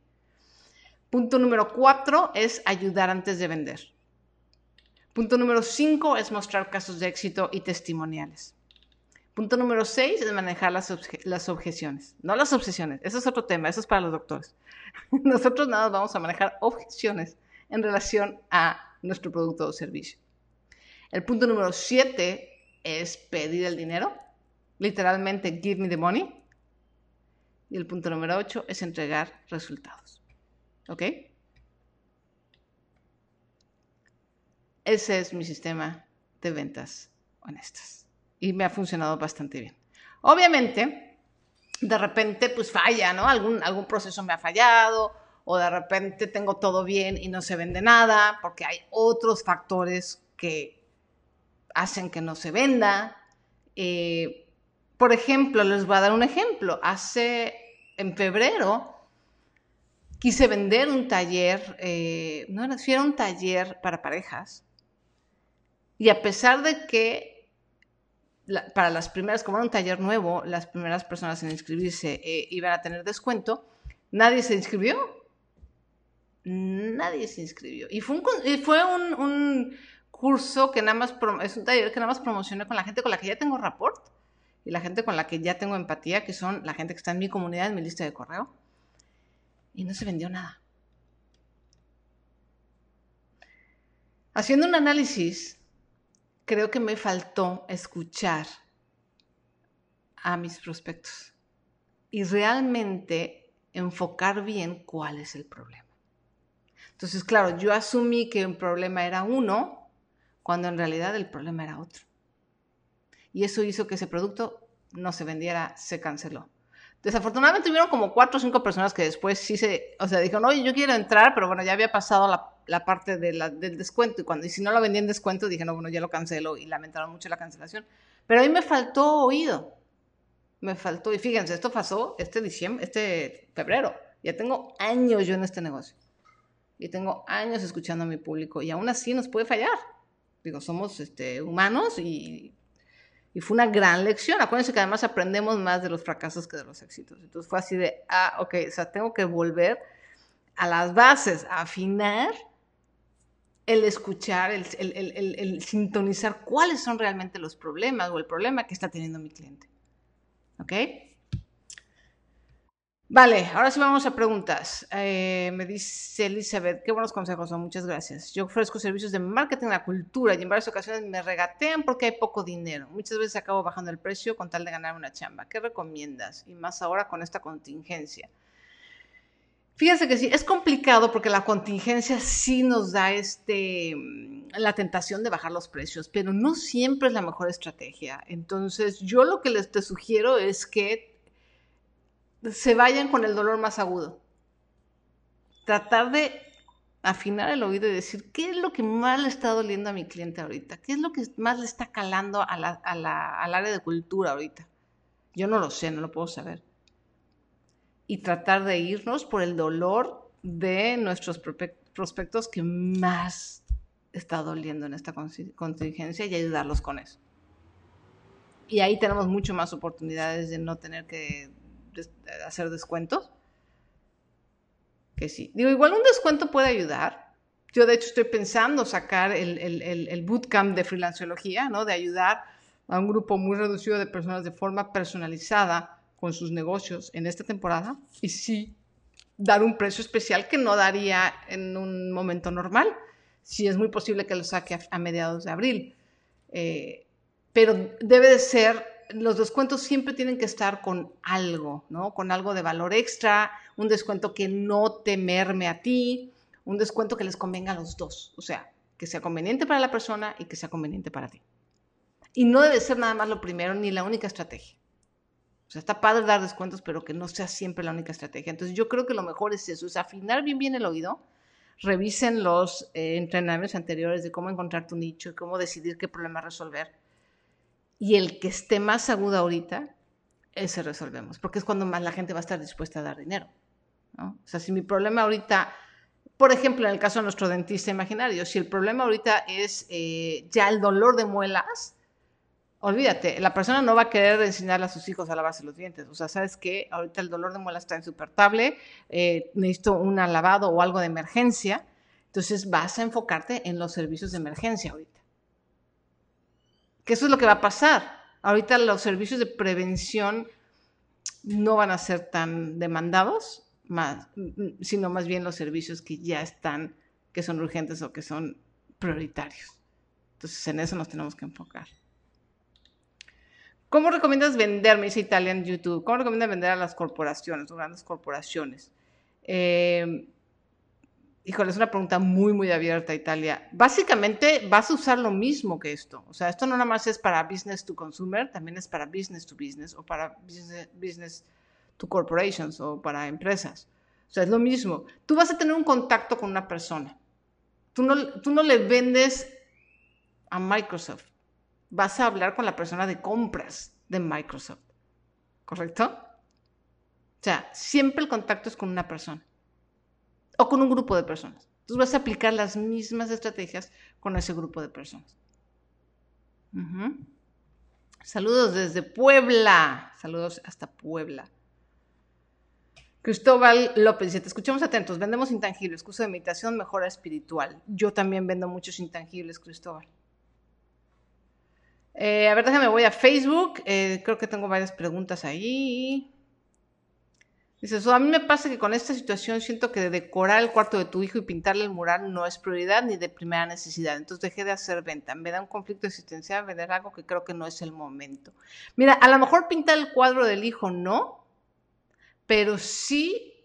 Punto número cuatro es ayudar antes de vender. Punto número cinco es mostrar casos de éxito y testimoniales. Punto número seis es manejar las, objeciones, no las obsesiones. Eso es otro tema, eso es para los doctores. Nosotros nada vamos a manejar objeciones en relación a nuestro producto o servicio. El punto número siete es pedir el dinero, literalmente give me the money. Y el punto número ocho es entregar resultados. ¿Ok? Ese es mi sistema de ventas honestas. Y me ha funcionado bastante bien. Obviamente, de repente, pues falla, ¿no? Algún, algún proceso me ha fallado o de repente tengo todo bien y no se vende nada porque hay otros factores que hacen que no se venda. Eh, por ejemplo, les voy a dar un ejemplo. Hace, en febrero, quise vender un taller, eh, no era, era un taller para parejas. Y a pesar de que para las primeras, como era un taller nuevo, las primeras personas en inscribirse eh, iban a tener descuento, nadie se inscribió. Nadie se inscribió. Y fue un, fue un, curso que nada más, es un taller que nada más promocioné con la gente con la que ya tengo rapport y la gente con la que ya tengo empatía, que son la gente que está en mi comunidad, en mi lista de correo y no se vendió nada. Haciendo un análisis, creo que me faltó escuchar a mis prospectos y realmente enfocar bien cuál es el problema. Entonces, claro, yo asumí que un problema era uno, cuando en realidad el problema era otro. Y eso hizo que ese producto no se vendiera, se canceló. Desafortunadamente tuvieron como cuatro o cinco personas que después sí se, o sea, dijeron, oye, yo quiero entrar, pero bueno, ya había pasado la, parte del descuento y cuando, y si no lo vendía en descuento, dije, no, bueno, ya lo cancelo y lamentaron mucho la cancelación. Pero a mí me faltó oído, me faltó, y fíjense, esto pasó este diciembre, este febrero, ya tengo años yo en este negocio y tengo años escuchando a mi público y aún así nos puede fallar. Digo, somos este, humanos y y fue una gran lección. Acuérdense que además aprendemos más de los fracasos que de los éxitos. Entonces fue así de, ah, ok, o sea, tengo que volver a las bases, a afinar el escuchar, el, sintonizar cuáles son realmente los problemas o el problema que está teniendo mi cliente. ¿Ok? Vale, ahora sí vamos a preguntas. Eh, me dice Elizabeth, qué buenos consejos son, muchas gracias. Yo ofrezco servicios de marketing a la cultura y en varias ocasiones me regatean porque hay poco dinero. Muchas veces acabo bajando el precio con tal de ganar una chamba. ¿Qué recomiendas? Y más ahora con esta contingencia. Fíjense que sí, es complicado porque la contingencia sí nos da este, la tentación de bajar los precios, pero no siempre es la mejor estrategia. Entonces, yo lo que les te sugiero es que se vayan con el dolor más agudo. Tratar de afinar el oído y decir, ¿qué es lo que más le está doliendo a mi cliente ahorita? ¿Qué es lo que más le está calando al área de cultura ahorita? Yo no lo sé, no lo puedo saber. Y tratar de irnos por el dolor de nuestros prospectos que más está doliendo en esta contingencia y ayudarlos con eso. Y ahí tenemos mucho más oportunidades de no tener que hacer descuentos que sí. Digo, igual un descuento puede ayudar. Yo de hecho estoy pensando sacar el, el, el, bootcamp de freelanciología, ¿no? De ayudar a un grupo muy reducido de personas de forma personalizada con sus negocios en esta temporada y sí dar un precio especial que no daría en un momento normal. Sí es muy posible que lo saque a, mediados de abril. Eh, pero debe de ser, los descuentos siempre tienen que estar con algo, ¿no? Con algo de valor extra, un descuento que no te merme a ti, un descuento que les convenga a los dos, o sea, que sea conveniente para la persona y que sea conveniente para ti. Y no debe ser nada más lo primero ni la única estrategia. O sea, está padre dar descuentos, pero que no sea siempre la única estrategia. Entonces, yo creo que lo mejor es eso, es afinar bien bien el oído, revisen los eh, entrenamientos anteriores de cómo encontrar tu nicho y cómo decidir qué problema resolver. Y el que esté más agudo ahorita, ese resolvemos, porque es cuando más la gente va a estar dispuesta a dar dinero. ¿no? O sea, si mi problema ahorita por ejemplo, en el caso de nuestro dentista imaginario, si el problema ahorita es eh, ya el dolor de muelas, olvídate, la persona no va a querer enseñarle a sus hijos a lavarse los dientes. O sea, ¿sabes qué? Ahorita el dolor de muelas está insoportable, eh, necesito un lavado o algo de emergencia. Entonces vas a enfocarte en los servicios de emergencia ahorita. Que eso es lo que va a pasar. Ahorita los servicios de prevención no van a ser tan demandados más, sino más bien los servicios que ya están, que son urgentes o que son prioritarios. Entonces, en eso nos tenemos que enfocar. ¿Cómo recomiendas vender? Me dice Italia en YouTube. ¿Cómo recomiendas vender a las corporaciones, o grandes corporaciones? Eh, híjole, es una pregunta muy, muy abierta, Italia. Básicamente vas a usar lo mismo que esto. O sea, esto no nada más es para business to consumer, también es para business to business o para business, business to corporations o para empresas. O sea, es lo mismo. Tú vas a tener un contacto con una persona. Tú no, tú no le vendes a Microsoft. Vas a hablar con la persona de compras de Microsoft. ¿Correcto? O sea, siempre el contacto es con una persona o con un grupo de personas. Entonces vas a aplicar las mismas estrategias con ese grupo de personas. Saludos desde Puebla. Saludos hasta Puebla. Cristóbal López dice, te escuchamos atentos, vendemos intangibles, curso de meditación, mejora espiritual. Yo también vendo muchos intangibles, Cristóbal. Eh, a ver, déjame, voy a Facebook, eh, creo que tengo varias preguntas ahí. Dice, a mí me pasa que con esta situación siento que decorar el cuarto de tu hijo y pintarle el mural no es prioridad ni de primera necesidad. Entonces dejé de hacer venta. Me da un conflicto existencial vender algo que creo que no es el momento. Mira, a lo mejor pintar el cuadro del hijo no, pero sí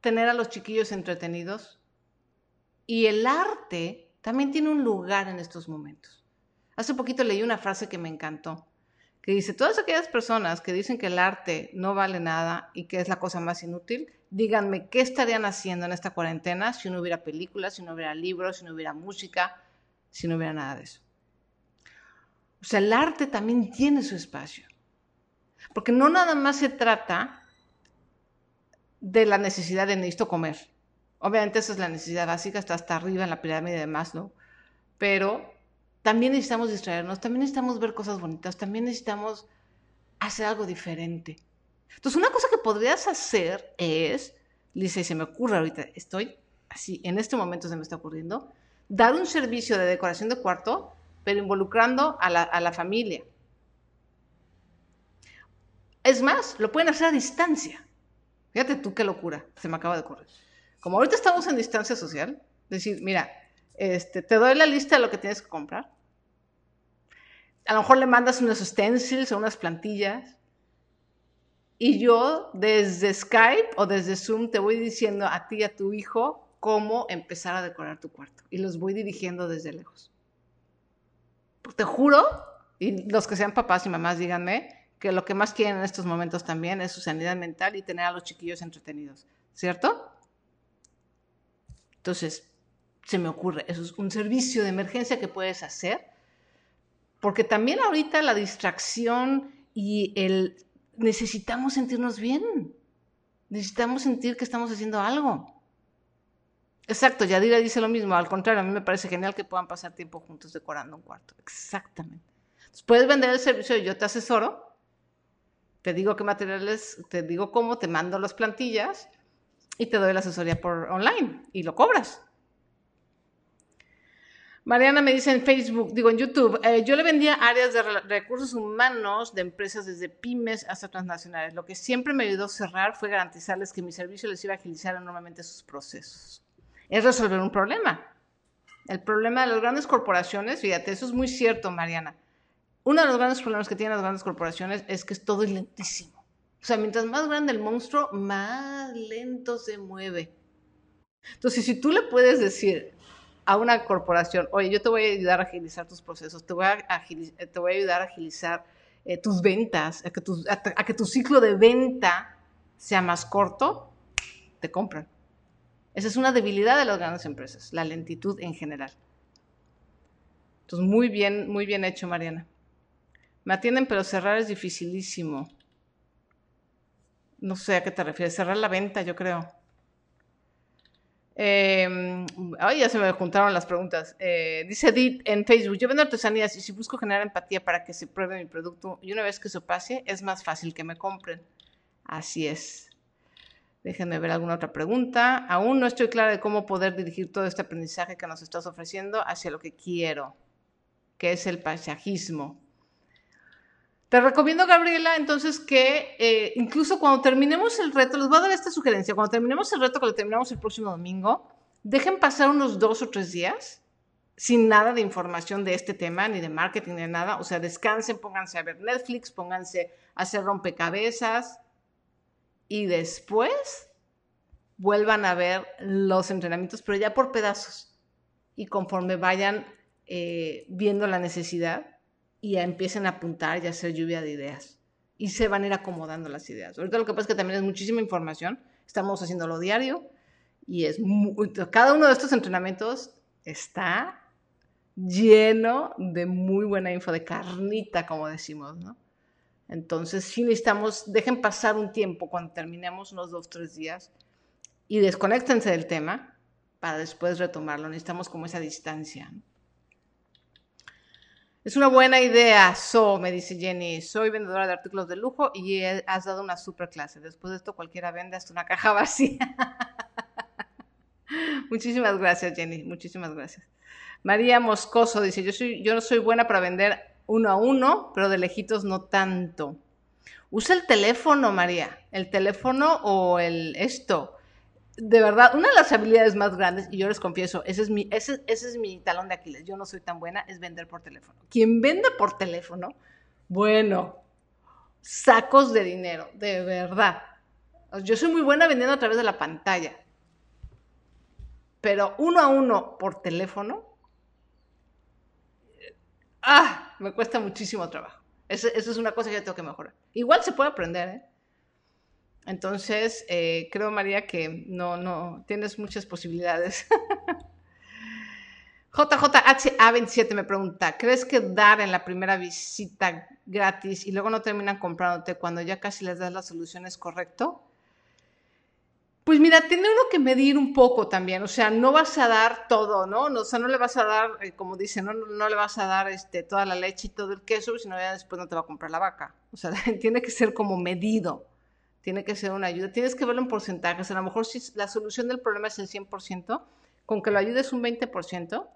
tener a los chiquillos entretenidos. Y el arte también tiene un lugar en estos momentos. Hace poquito leí una frase que me encantó, que dice, todas aquellas personas que dicen que el arte no vale nada y que es la cosa más inútil, díganme qué estarían haciendo en esta cuarentena si no hubiera películas, si no hubiera libros, si no hubiera música, si no hubiera nada de eso. O sea, el arte también tiene su espacio. Porque no nada más se trata de la necesidad de necesito comer. Obviamente esa es la necesidad básica, está hasta arriba en la pirámide de Maslow, pero también necesitamos distraernos, también necesitamos ver cosas bonitas, también necesitamos hacer algo diferente. Entonces, una cosa que podrías hacer es, Lisa, y se me ocurre ahorita, estoy así, en este momento se me está ocurriendo, dar un servicio de decoración de cuarto, pero involucrando a la, a la familia. Es más, lo pueden hacer a distancia. Fíjate tú qué locura, se me acaba de ocurrir. Como ahorita estamos en distancia social, decir, mira, este, te doy la lista de lo que tienes que comprar. A lo mejor le mandas unos stencils o unas plantillas. Y yo desde Skype o desde Zoom te voy diciendo a ti y a tu hijo cómo empezar a decorar tu cuarto. Y los voy dirigiendo desde lejos. Te juro, y los que sean papás y mamás, díganme, que lo que más quieren en estos momentos también es su sanidad mental y tener a los chiquillos entretenidos, ¿cierto? Entonces, se me ocurre, eso es un servicio de emergencia que puedes hacer, porque también ahorita la distracción y el necesitamos sentirnos bien, necesitamos sentir que estamos haciendo algo. Exacto, Yadira dice lo mismo, al contrario, a mí me parece genial que puedan pasar tiempo juntos decorando un cuarto, exactamente. Entonces, puedes vender el servicio yo te asesoro te digo qué materiales, te digo cómo, te mando las plantillas y te doy la asesoría por online y lo cobras. Mariana me dice en Facebook, digo en YouTube, eh, yo le vendía áreas de recursos humanos de empresas desde pymes hasta transnacionales. Lo que siempre me ayudó a cerrar fue garantizarles que mi servicio les iba a agilizar enormemente sus procesos. Es resolver un problema. El problema de las grandes corporaciones, fíjate, eso es muy cierto, Mariana. Uno de los grandes problemas que tienen las grandes corporaciones es que es todo lentísimo. O sea, mientras más grande el monstruo, más lento se mueve. Entonces, si tú le puedes decir, a una corporación, oye, yo te voy a ayudar a agilizar tus procesos, te voy a, te voy a ayudar a agilizar eh, tus ventas, a que tu, a que tu ciclo de venta sea más corto, te compran. Esa es una debilidad de las grandes empresas, la lentitud en general. Entonces, muy bien, muy bien hecho, Mariana. Me atienden, pero cerrar es dificilísimo. No sé a qué te refieres. Cerrar la venta, yo creo. Eh, ya se me juntaron las preguntas. Eh, dice Edith en Facebook, yo vendo artesanías y si busco generar empatía para que se pruebe mi producto y una vez que eso pase, es más fácil que me compren. Así es. Déjenme ver alguna otra pregunta. Aún no estoy clara de cómo poder dirigir todo este aprendizaje que nos estás ofreciendo hacia lo que quiero, que es el paisajismo. Te recomiendo, Gabriela, entonces que eh, incluso cuando terminemos el reto, les voy a dar esta sugerencia, cuando terminemos el reto, que lo terminamos el próximo domingo, dejen pasar unos dos o tres días sin nada de información de este tema, ni de marketing, ni de nada. O sea, descansen, pónganse a ver Netflix, pónganse a hacer rompecabezas y después vuelvan a ver los entrenamientos, pero ya por pedazos. Y conforme vayan eh, viendo la necesidad, y empiecen a apuntar y a hacer lluvia de ideas. Y se van a ir acomodando las ideas. Ahorita lo que pasa es que también es muchísima información. Estamos haciéndolo diario y es cada uno de estos entrenamientos está lleno de muy buena info, de carnita, como decimos, ¿no? Entonces, sí necesitamos, dejen pasar un tiempo cuando terminemos unos dos, tres días y desconéctense del tema para después retomarlo. Necesitamos como esa distancia. ¿no? Es una buena idea, So, me dice Jenny. Soy vendedora de artículos de lujo y has dado una super clase. Después de esto, cualquiera vende hasta una caja vacía. Muchísimas gracias, Jenny. Muchísimas gracias. María Moscoso dice: Yo, soy, yo no soy buena para vender uno a uno, pero de lejitos no tanto. Usa el teléfono, María. El teléfono o el esto de verdad, una de las habilidades más grandes, y yo les confieso, ese es, mi, ese, es mi talón de Aquiles, yo no soy tan buena, es vender por teléfono. Quien vende por teléfono, bueno, sacos de dinero, de verdad. Yo soy muy buena vendiendo a través de la pantalla, pero uno a uno por teléfono, ah, me cuesta muchísimo trabajo. Esa es una cosa que yo tengo que mejorar. Igual se puede aprender, ¿eh? Entonces, eh, creo, María, que no, no, tienes muchas posibilidades. JJHA27 me pregunta, ¿crees que dar en la primera visita gratis y luego no terminan comprándote cuando ya casi les das las soluciones correcto? Pues mira, tiene uno que medir un poco también, o sea, no vas a dar todo, ¿no? O sea, no le vas a dar, eh, como dicen, no, no, le vas a dar este, toda la leche y todo el queso, sino ya después no te va a comprar la vaca. O sea, tiene que ser como medido tiene que ser una ayuda. Tienes que verlo en porcentajes. A lo mejor si la solución del problema es el 100%, con que lo ayudes un 20%,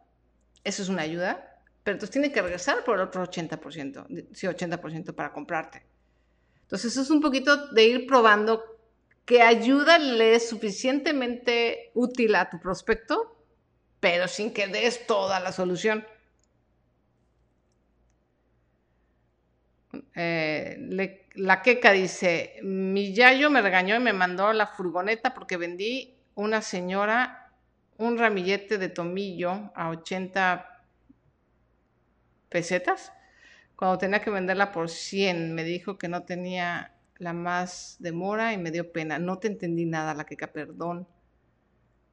eso es una ayuda, pero entonces tiene que regresar por el otro 80%, sí, 80% para comprarte. Entonces es un poquito de ir probando qué ayuda le es suficientemente útil a tu prospecto, pero sin que des toda la solución. Eh, la queca dice, mi yayo me regañó y me mandó la furgoneta porque vendí una señora un ramillete de tomillo a 80 pesetas. Cuando tenía que venderla por 100, me dijo que no tenía la más demora y me dio pena. No te entendí nada, la queca, perdón.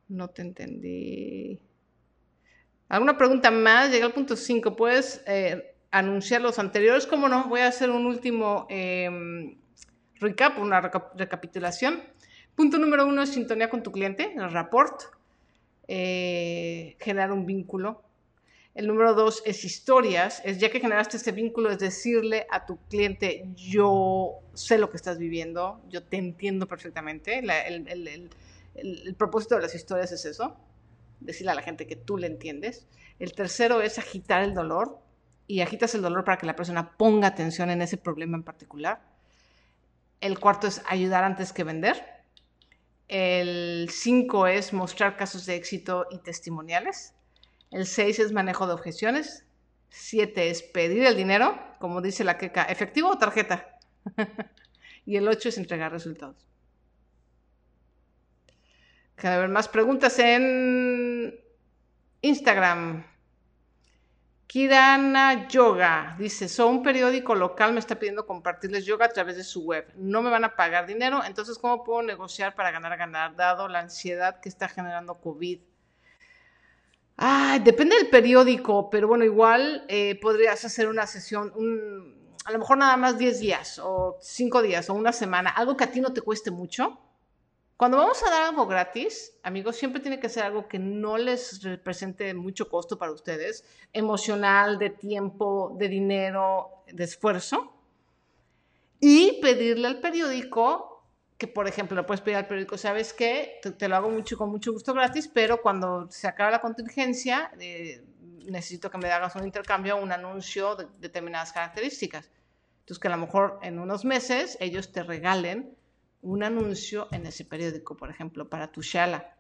No te entendí. ¿Alguna pregunta más? Llegué al punto 5. ¿Puedes eh, anunciar los anteriores. Como no, voy a hacer un último em, recap, una recapitulación. Punto número uno es sintonía con tu cliente, el rapport, eh, generar un vínculo. El número dos es historias, es ya que generaste este vínculo, es decirle a tu cliente, yo sé lo que estás viviendo, yo te entiendo perfectamente. el, propósito de las historias es eso, decirle a la gente que tú le entiendes. El tercero es agitar el dolor y agitas el dolor para que la persona ponga atención en ese problema en particular. El cuarto es ayudar antes que vender. El cinco es mostrar casos de éxito y testimoniales. El seis es manejo de objeciones. Siete es pedir el dinero, como dice la queca, efectivo o tarjeta. y el ocho es entregar resultados. Cada ver más preguntas en Instagram. Kirana Yoga dice, so un periódico local me está pidiendo compartirles yoga a través de su web. No me van a pagar dinero, entonces ¿cómo puedo negociar para ganar, ganar, dado la ansiedad que está generando COVID? Ah, depende del periódico, pero bueno, igual eh, podrías hacer una sesión, a lo mejor nada más 10 días o 5 días o una semana, algo que a ti no te cueste mucho cuando vamos a dar algo gratis, amigos, siempre tiene que ser algo que no les represente mucho costo para ustedes, emocional, de tiempo, de dinero, de esfuerzo. Y pedirle al periódico, que por ejemplo le puedes pedir al periódico, ¿sabes qué? Te, lo hago mucho con mucho gusto gratis, pero cuando se acabe la contingencia, eh, necesito que me hagas un intercambio, un anuncio de determinadas características. Entonces, que a lo mejor en unos meses ellos te regalen un anuncio en ese periódico, por ejemplo, para tu shala,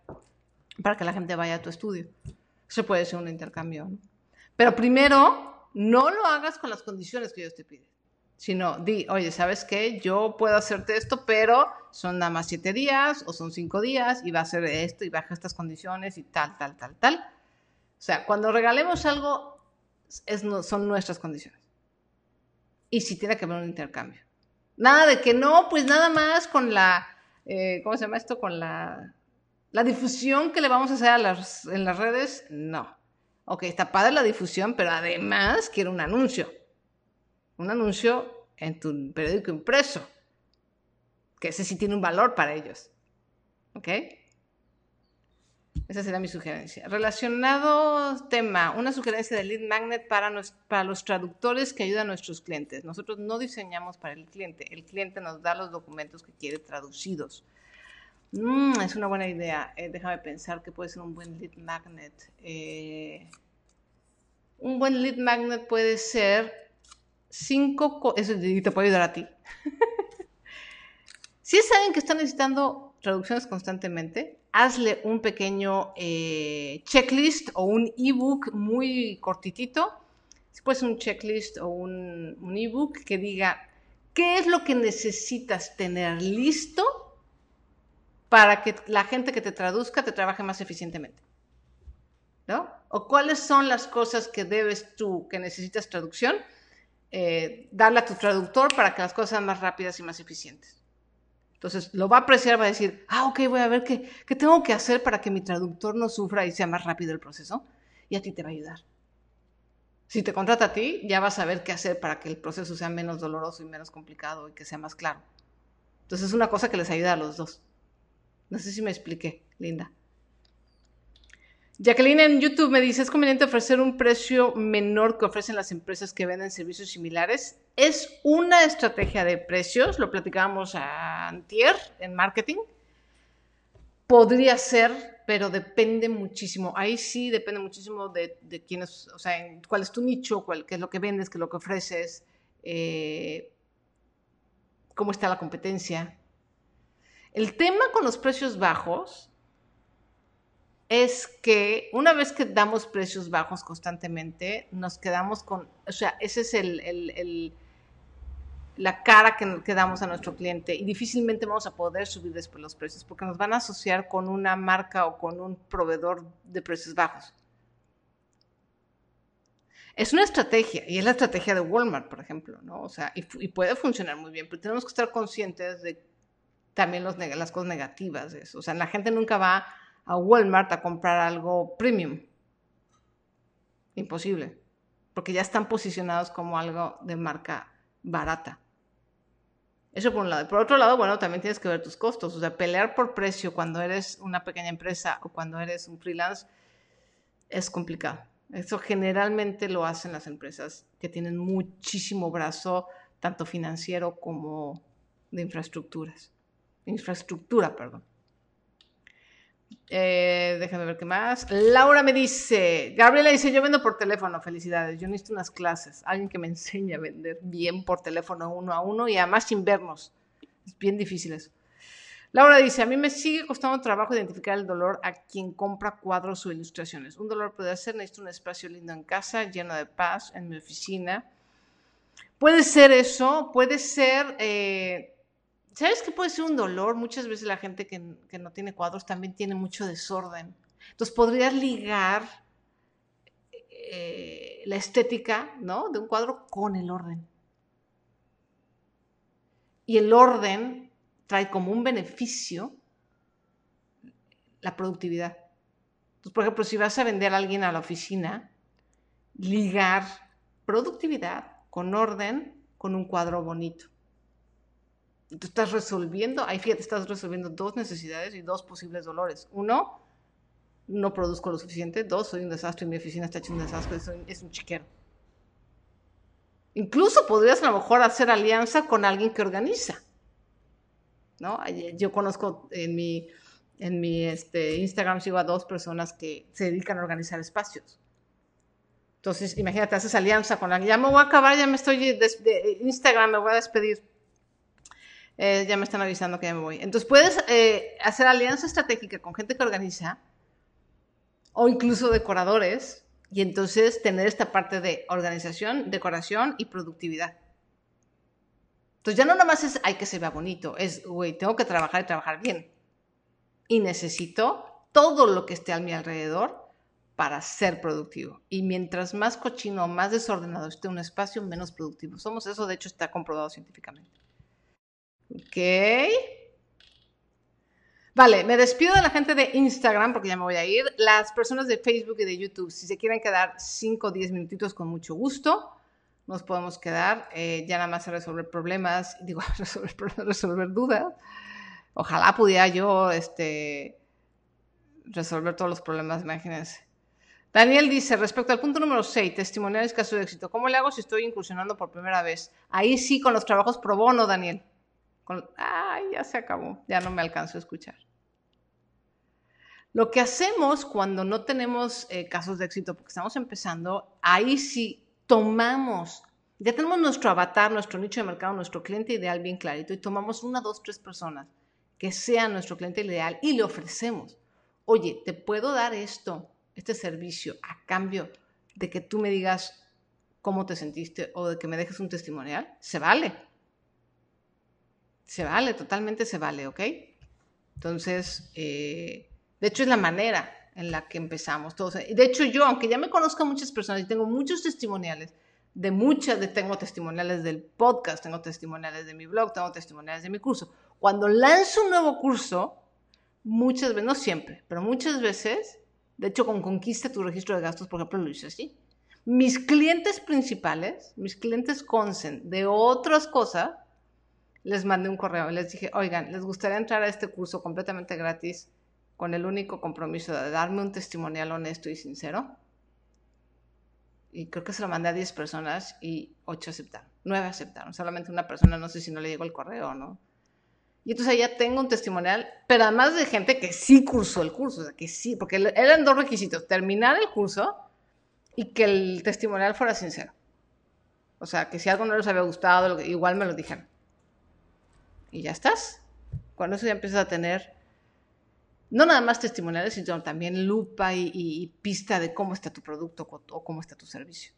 para que la gente vaya a tu estudio. Eso puede ser un intercambio. Pero primero, no lo hagas con las condiciones que ellos te piden, sino di, oye, ¿sabes qué? Yo puedo hacerte esto, pero son nada más siete días o son cinco días y va a ser esto y baja estas condiciones y tal, tal, tal, tal. O sea, cuando regalemos algo, es, son nuestras condiciones. Y si tiene que haber un intercambio. Nada de que no, pues nada más con la, eh, ¿cómo se llama esto? Con la, la difusión que le vamos a hacer a las, en las redes, no. Ok, está padre la difusión, pero además quiero un anuncio. Un anuncio en tu periódico impreso. Que ese sí tiene un valor para ellos. ¿Ok? Esa sería mi sugerencia. Relacionado tema, una sugerencia de lead magnet para, para los traductores que ayudan a nuestros clientes. Nosotros no diseñamos para el cliente, el cliente nos da los documentos que quiere traducidos. Mm, es una buena idea. Eh, déjame pensar que puede ser un buen lead magnet. Eh, un buen lead magnet puede ser cinco... Eso te puede ayudar a ti. si es alguien que está necesitando traducciones constantemente, hazle un pequeño eh, checklist o un ebook muy cortitito. Ser un checklist o un, un ebook que diga qué es lo que necesitas tener listo para que la gente que te traduzca te trabaje más eficientemente. ¿No? O cuáles son las cosas que debes tú, que necesitas traducción, eh, darle a tu traductor para que las cosas sean más rápidas y más eficientes. Entonces lo va a apreciar, va a decir, ah, ok, voy a ver qué, qué tengo que hacer para que mi traductor no sufra y sea más rápido el proceso. Y a ti te va a ayudar. Si te contrata a ti, ya vas a ver qué hacer para que el proceso sea menos doloroso y menos complicado y que sea más claro. Entonces es una cosa que les ayuda a los dos. No sé si me expliqué, linda. Jacqueline en YouTube me dice, ¿es conveniente ofrecer un precio menor que ofrecen las empresas que venden servicios similares? Es una estrategia de precios, lo platicábamos antier en marketing. Podría ser, pero depende muchísimo. Ahí sí depende muchísimo de, de quién es, o sea, cuál es tu nicho, cuál, qué es lo que vendes, qué es lo que ofreces, eh, cómo está la competencia. El tema con los precios bajos es que una vez que damos precios bajos constantemente, nos quedamos con, o sea, ese es el, la cara que, damos a nuestro cliente y difícilmente vamos a poder subir después los precios porque nos van a asociar con una marca o con un proveedor de precios bajos. Es una estrategia y es la estrategia de Walmart, por ejemplo, ¿no? O sea, y, puede funcionar muy bien, pero tenemos que estar conscientes de también los, las cosas negativas de eso. O sea, la gente nunca va a Walmart a comprar algo premium. Imposible, porque ya están posicionados como algo de marca barata. Eso por un lado. Por otro lado, bueno, también tienes que ver tus costos. O sea, pelear por precio cuando eres una pequeña empresa o cuando eres un freelance es complicado. Eso generalmente lo hacen las empresas que tienen muchísimo brazo, tanto financiero como de infraestructuras. Infraestructura, perdón. Eh, déjame ver qué más. Laura me dice, Gabriela dice, yo vendo por teléfono, felicidades, yo necesito unas clases, alguien que me enseñe a vender bien por teléfono uno a uno y además sin vernos. Es bien difícil eso. Laura dice, a mí me sigue costando trabajo identificar el dolor a quien compra cuadros o ilustraciones. Un dolor puede ser, necesito un espacio lindo en casa, lleno de paz, en mi oficina. Puede ser eso, puede ser... Eh, ¿Sabes qué puede ser un dolor? Muchas veces la gente que, no tiene cuadros también tiene mucho desorden. Entonces podrías ligar eh, la estética ¿no? de un cuadro con el orden. Y el orden trae como un beneficio la productividad. Entonces, por ejemplo, si vas a vender a alguien a la oficina, ligar productividad con orden, con un cuadro bonito. Tú estás resolviendo, ahí fíjate, estás resolviendo dos necesidades y dos posibles dolores. Uno, no produzco lo suficiente. Dos, soy un desastre y mi oficina está hecho un desastre, es un chiquero. Incluso podrías a lo mejor hacer alianza con alguien que organiza. ¿no? Yo conozco en mi, en mi este, Instagram, sigo a dos personas que se dedican a organizar espacios. Entonces, imagínate, haces alianza con alguien. Ya me voy a acabar, ya me estoy de Instagram, me voy a despedir. Eh, ya me están avisando que ya me voy. Entonces puedes eh, hacer alianza estratégica con gente que organiza o incluso decoradores y entonces tener esta parte de organización, decoración y productividad. Entonces ya no nada es, hay que se vea bonito, es, güey, tengo que trabajar y trabajar bien. Y necesito todo lo que esté a mi alrededor para ser productivo. Y mientras más cochino, más desordenado esté un espacio, menos productivo somos. Eso de hecho está comprobado científicamente. Ok. Vale, me despido de la gente de Instagram porque ya me voy a ir. Las personas de Facebook y de YouTube, si se quieren quedar 5 o 10 minutitos con mucho gusto, nos podemos quedar. Eh, ya nada más a resolver problemas, digo, resolver, resolver dudas. Ojalá pudiera yo este, resolver todos los problemas, imagínense. Daniel dice, respecto al punto número 6, testimoniales caso de éxito, ¿cómo le hago si estoy incursionando por primera vez? Ahí sí, con los trabajos pro bono, Daniel. Ay, ya se acabó, ya no me alcanzo a escuchar. Lo que hacemos cuando no tenemos eh, casos de éxito, porque estamos empezando, ahí sí tomamos, ya tenemos nuestro avatar, nuestro nicho de mercado, nuestro cliente ideal bien clarito y tomamos una, dos, tres personas que sean nuestro cliente ideal y le ofrecemos, oye, te puedo dar esto, este servicio a cambio de que tú me digas cómo te sentiste o de que me dejes un testimonial, se vale. Se vale, totalmente se vale, ¿ok? Entonces, eh, de hecho es la manera en la que empezamos todos. De hecho, yo, aunque ya me conozca muchas personas y tengo muchos testimoniales, de muchas, de, tengo testimoniales del podcast, tengo testimoniales de mi blog, tengo testimoniales de mi curso. Cuando lanzo un nuevo curso, muchas veces, no siempre, pero muchas veces, de hecho, con Conquista tu registro de gastos, por ejemplo, lo hice así. Mis clientes principales, mis clientes consen de otras cosas, les mandé un correo y les dije, oigan, ¿les gustaría entrar a este curso completamente gratis con el único compromiso de darme un testimonial honesto y sincero? Y creo que se lo mandé a 10 personas y 8 aceptaron, 9 aceptaron, solamente una persona, no sé si no le llegó el correo o no. Y entonces ya tengo un testimonial, pero además de gente que sí cursó el curso, o sea, que sí, porque eran dos requisitos, terminar el curso y que el testimonial fuera sincero. O sea, que si algo no les había gustado, igual me lo dijeron y ya estás. Cuando eso ya empiezas a tener no nada más testimoniales, sino también lupa y, pista de cómo está tu producto o cómo está tu servicio.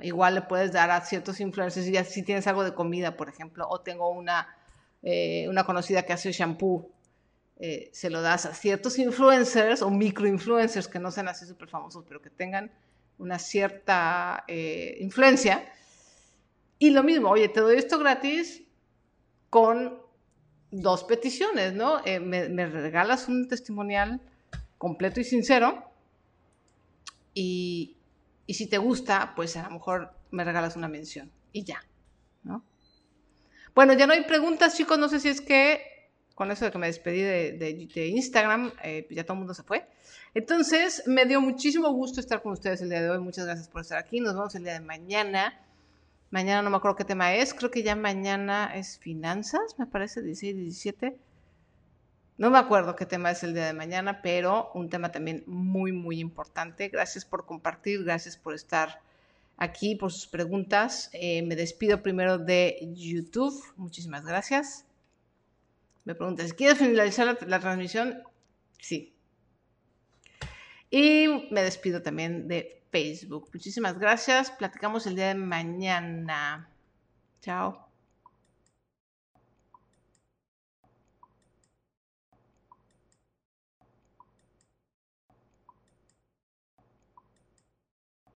Igual le puedes dar a ciertos influencers, ya si tienes algo de comida, por ejemplo, o tengo una, eh, una conocida que hace shampoo, eh, se lo das a ciertos influencers o microinfluencers que no sean así súper famosos, pero que tengan una cierta eh, influencia. Y lo mismo, oye, te doy esto gratis, con dos peticiones, ¿no? Eh, me, regalas un testimonial completo y sincero y, si te gusta, pues a lo mejor me regalas una mención y ya, ¿no? Bueno, ya no hay preguntas, chicos, no sé si es que con eso de que me despedí de, Instagram, eh, ya todo el mundo se fue. Entonces, me dio muchísimo gusto estar con ustedes el día de hoy. Muchas gracias por estar aquí. Nos vemos el día de mañana. Mañana no me acuerdo qué tema es. Creo que ya mañana es finanzas, me parece, 16, 17. No me acuerdo qué tema es el día de mañana, pero un tema también muy, muy importante. Gracias por compartir, gracias por estar aquí, por sus preguntas. Eh, me despido primero de YouTube. Muchísimas gracias. Me preguntas, ¿quieres finalizar la, la transmisión? Sí. Y me despido también de Facebook. Muchísimas gracias. Platicamos el día de mañana. Chao.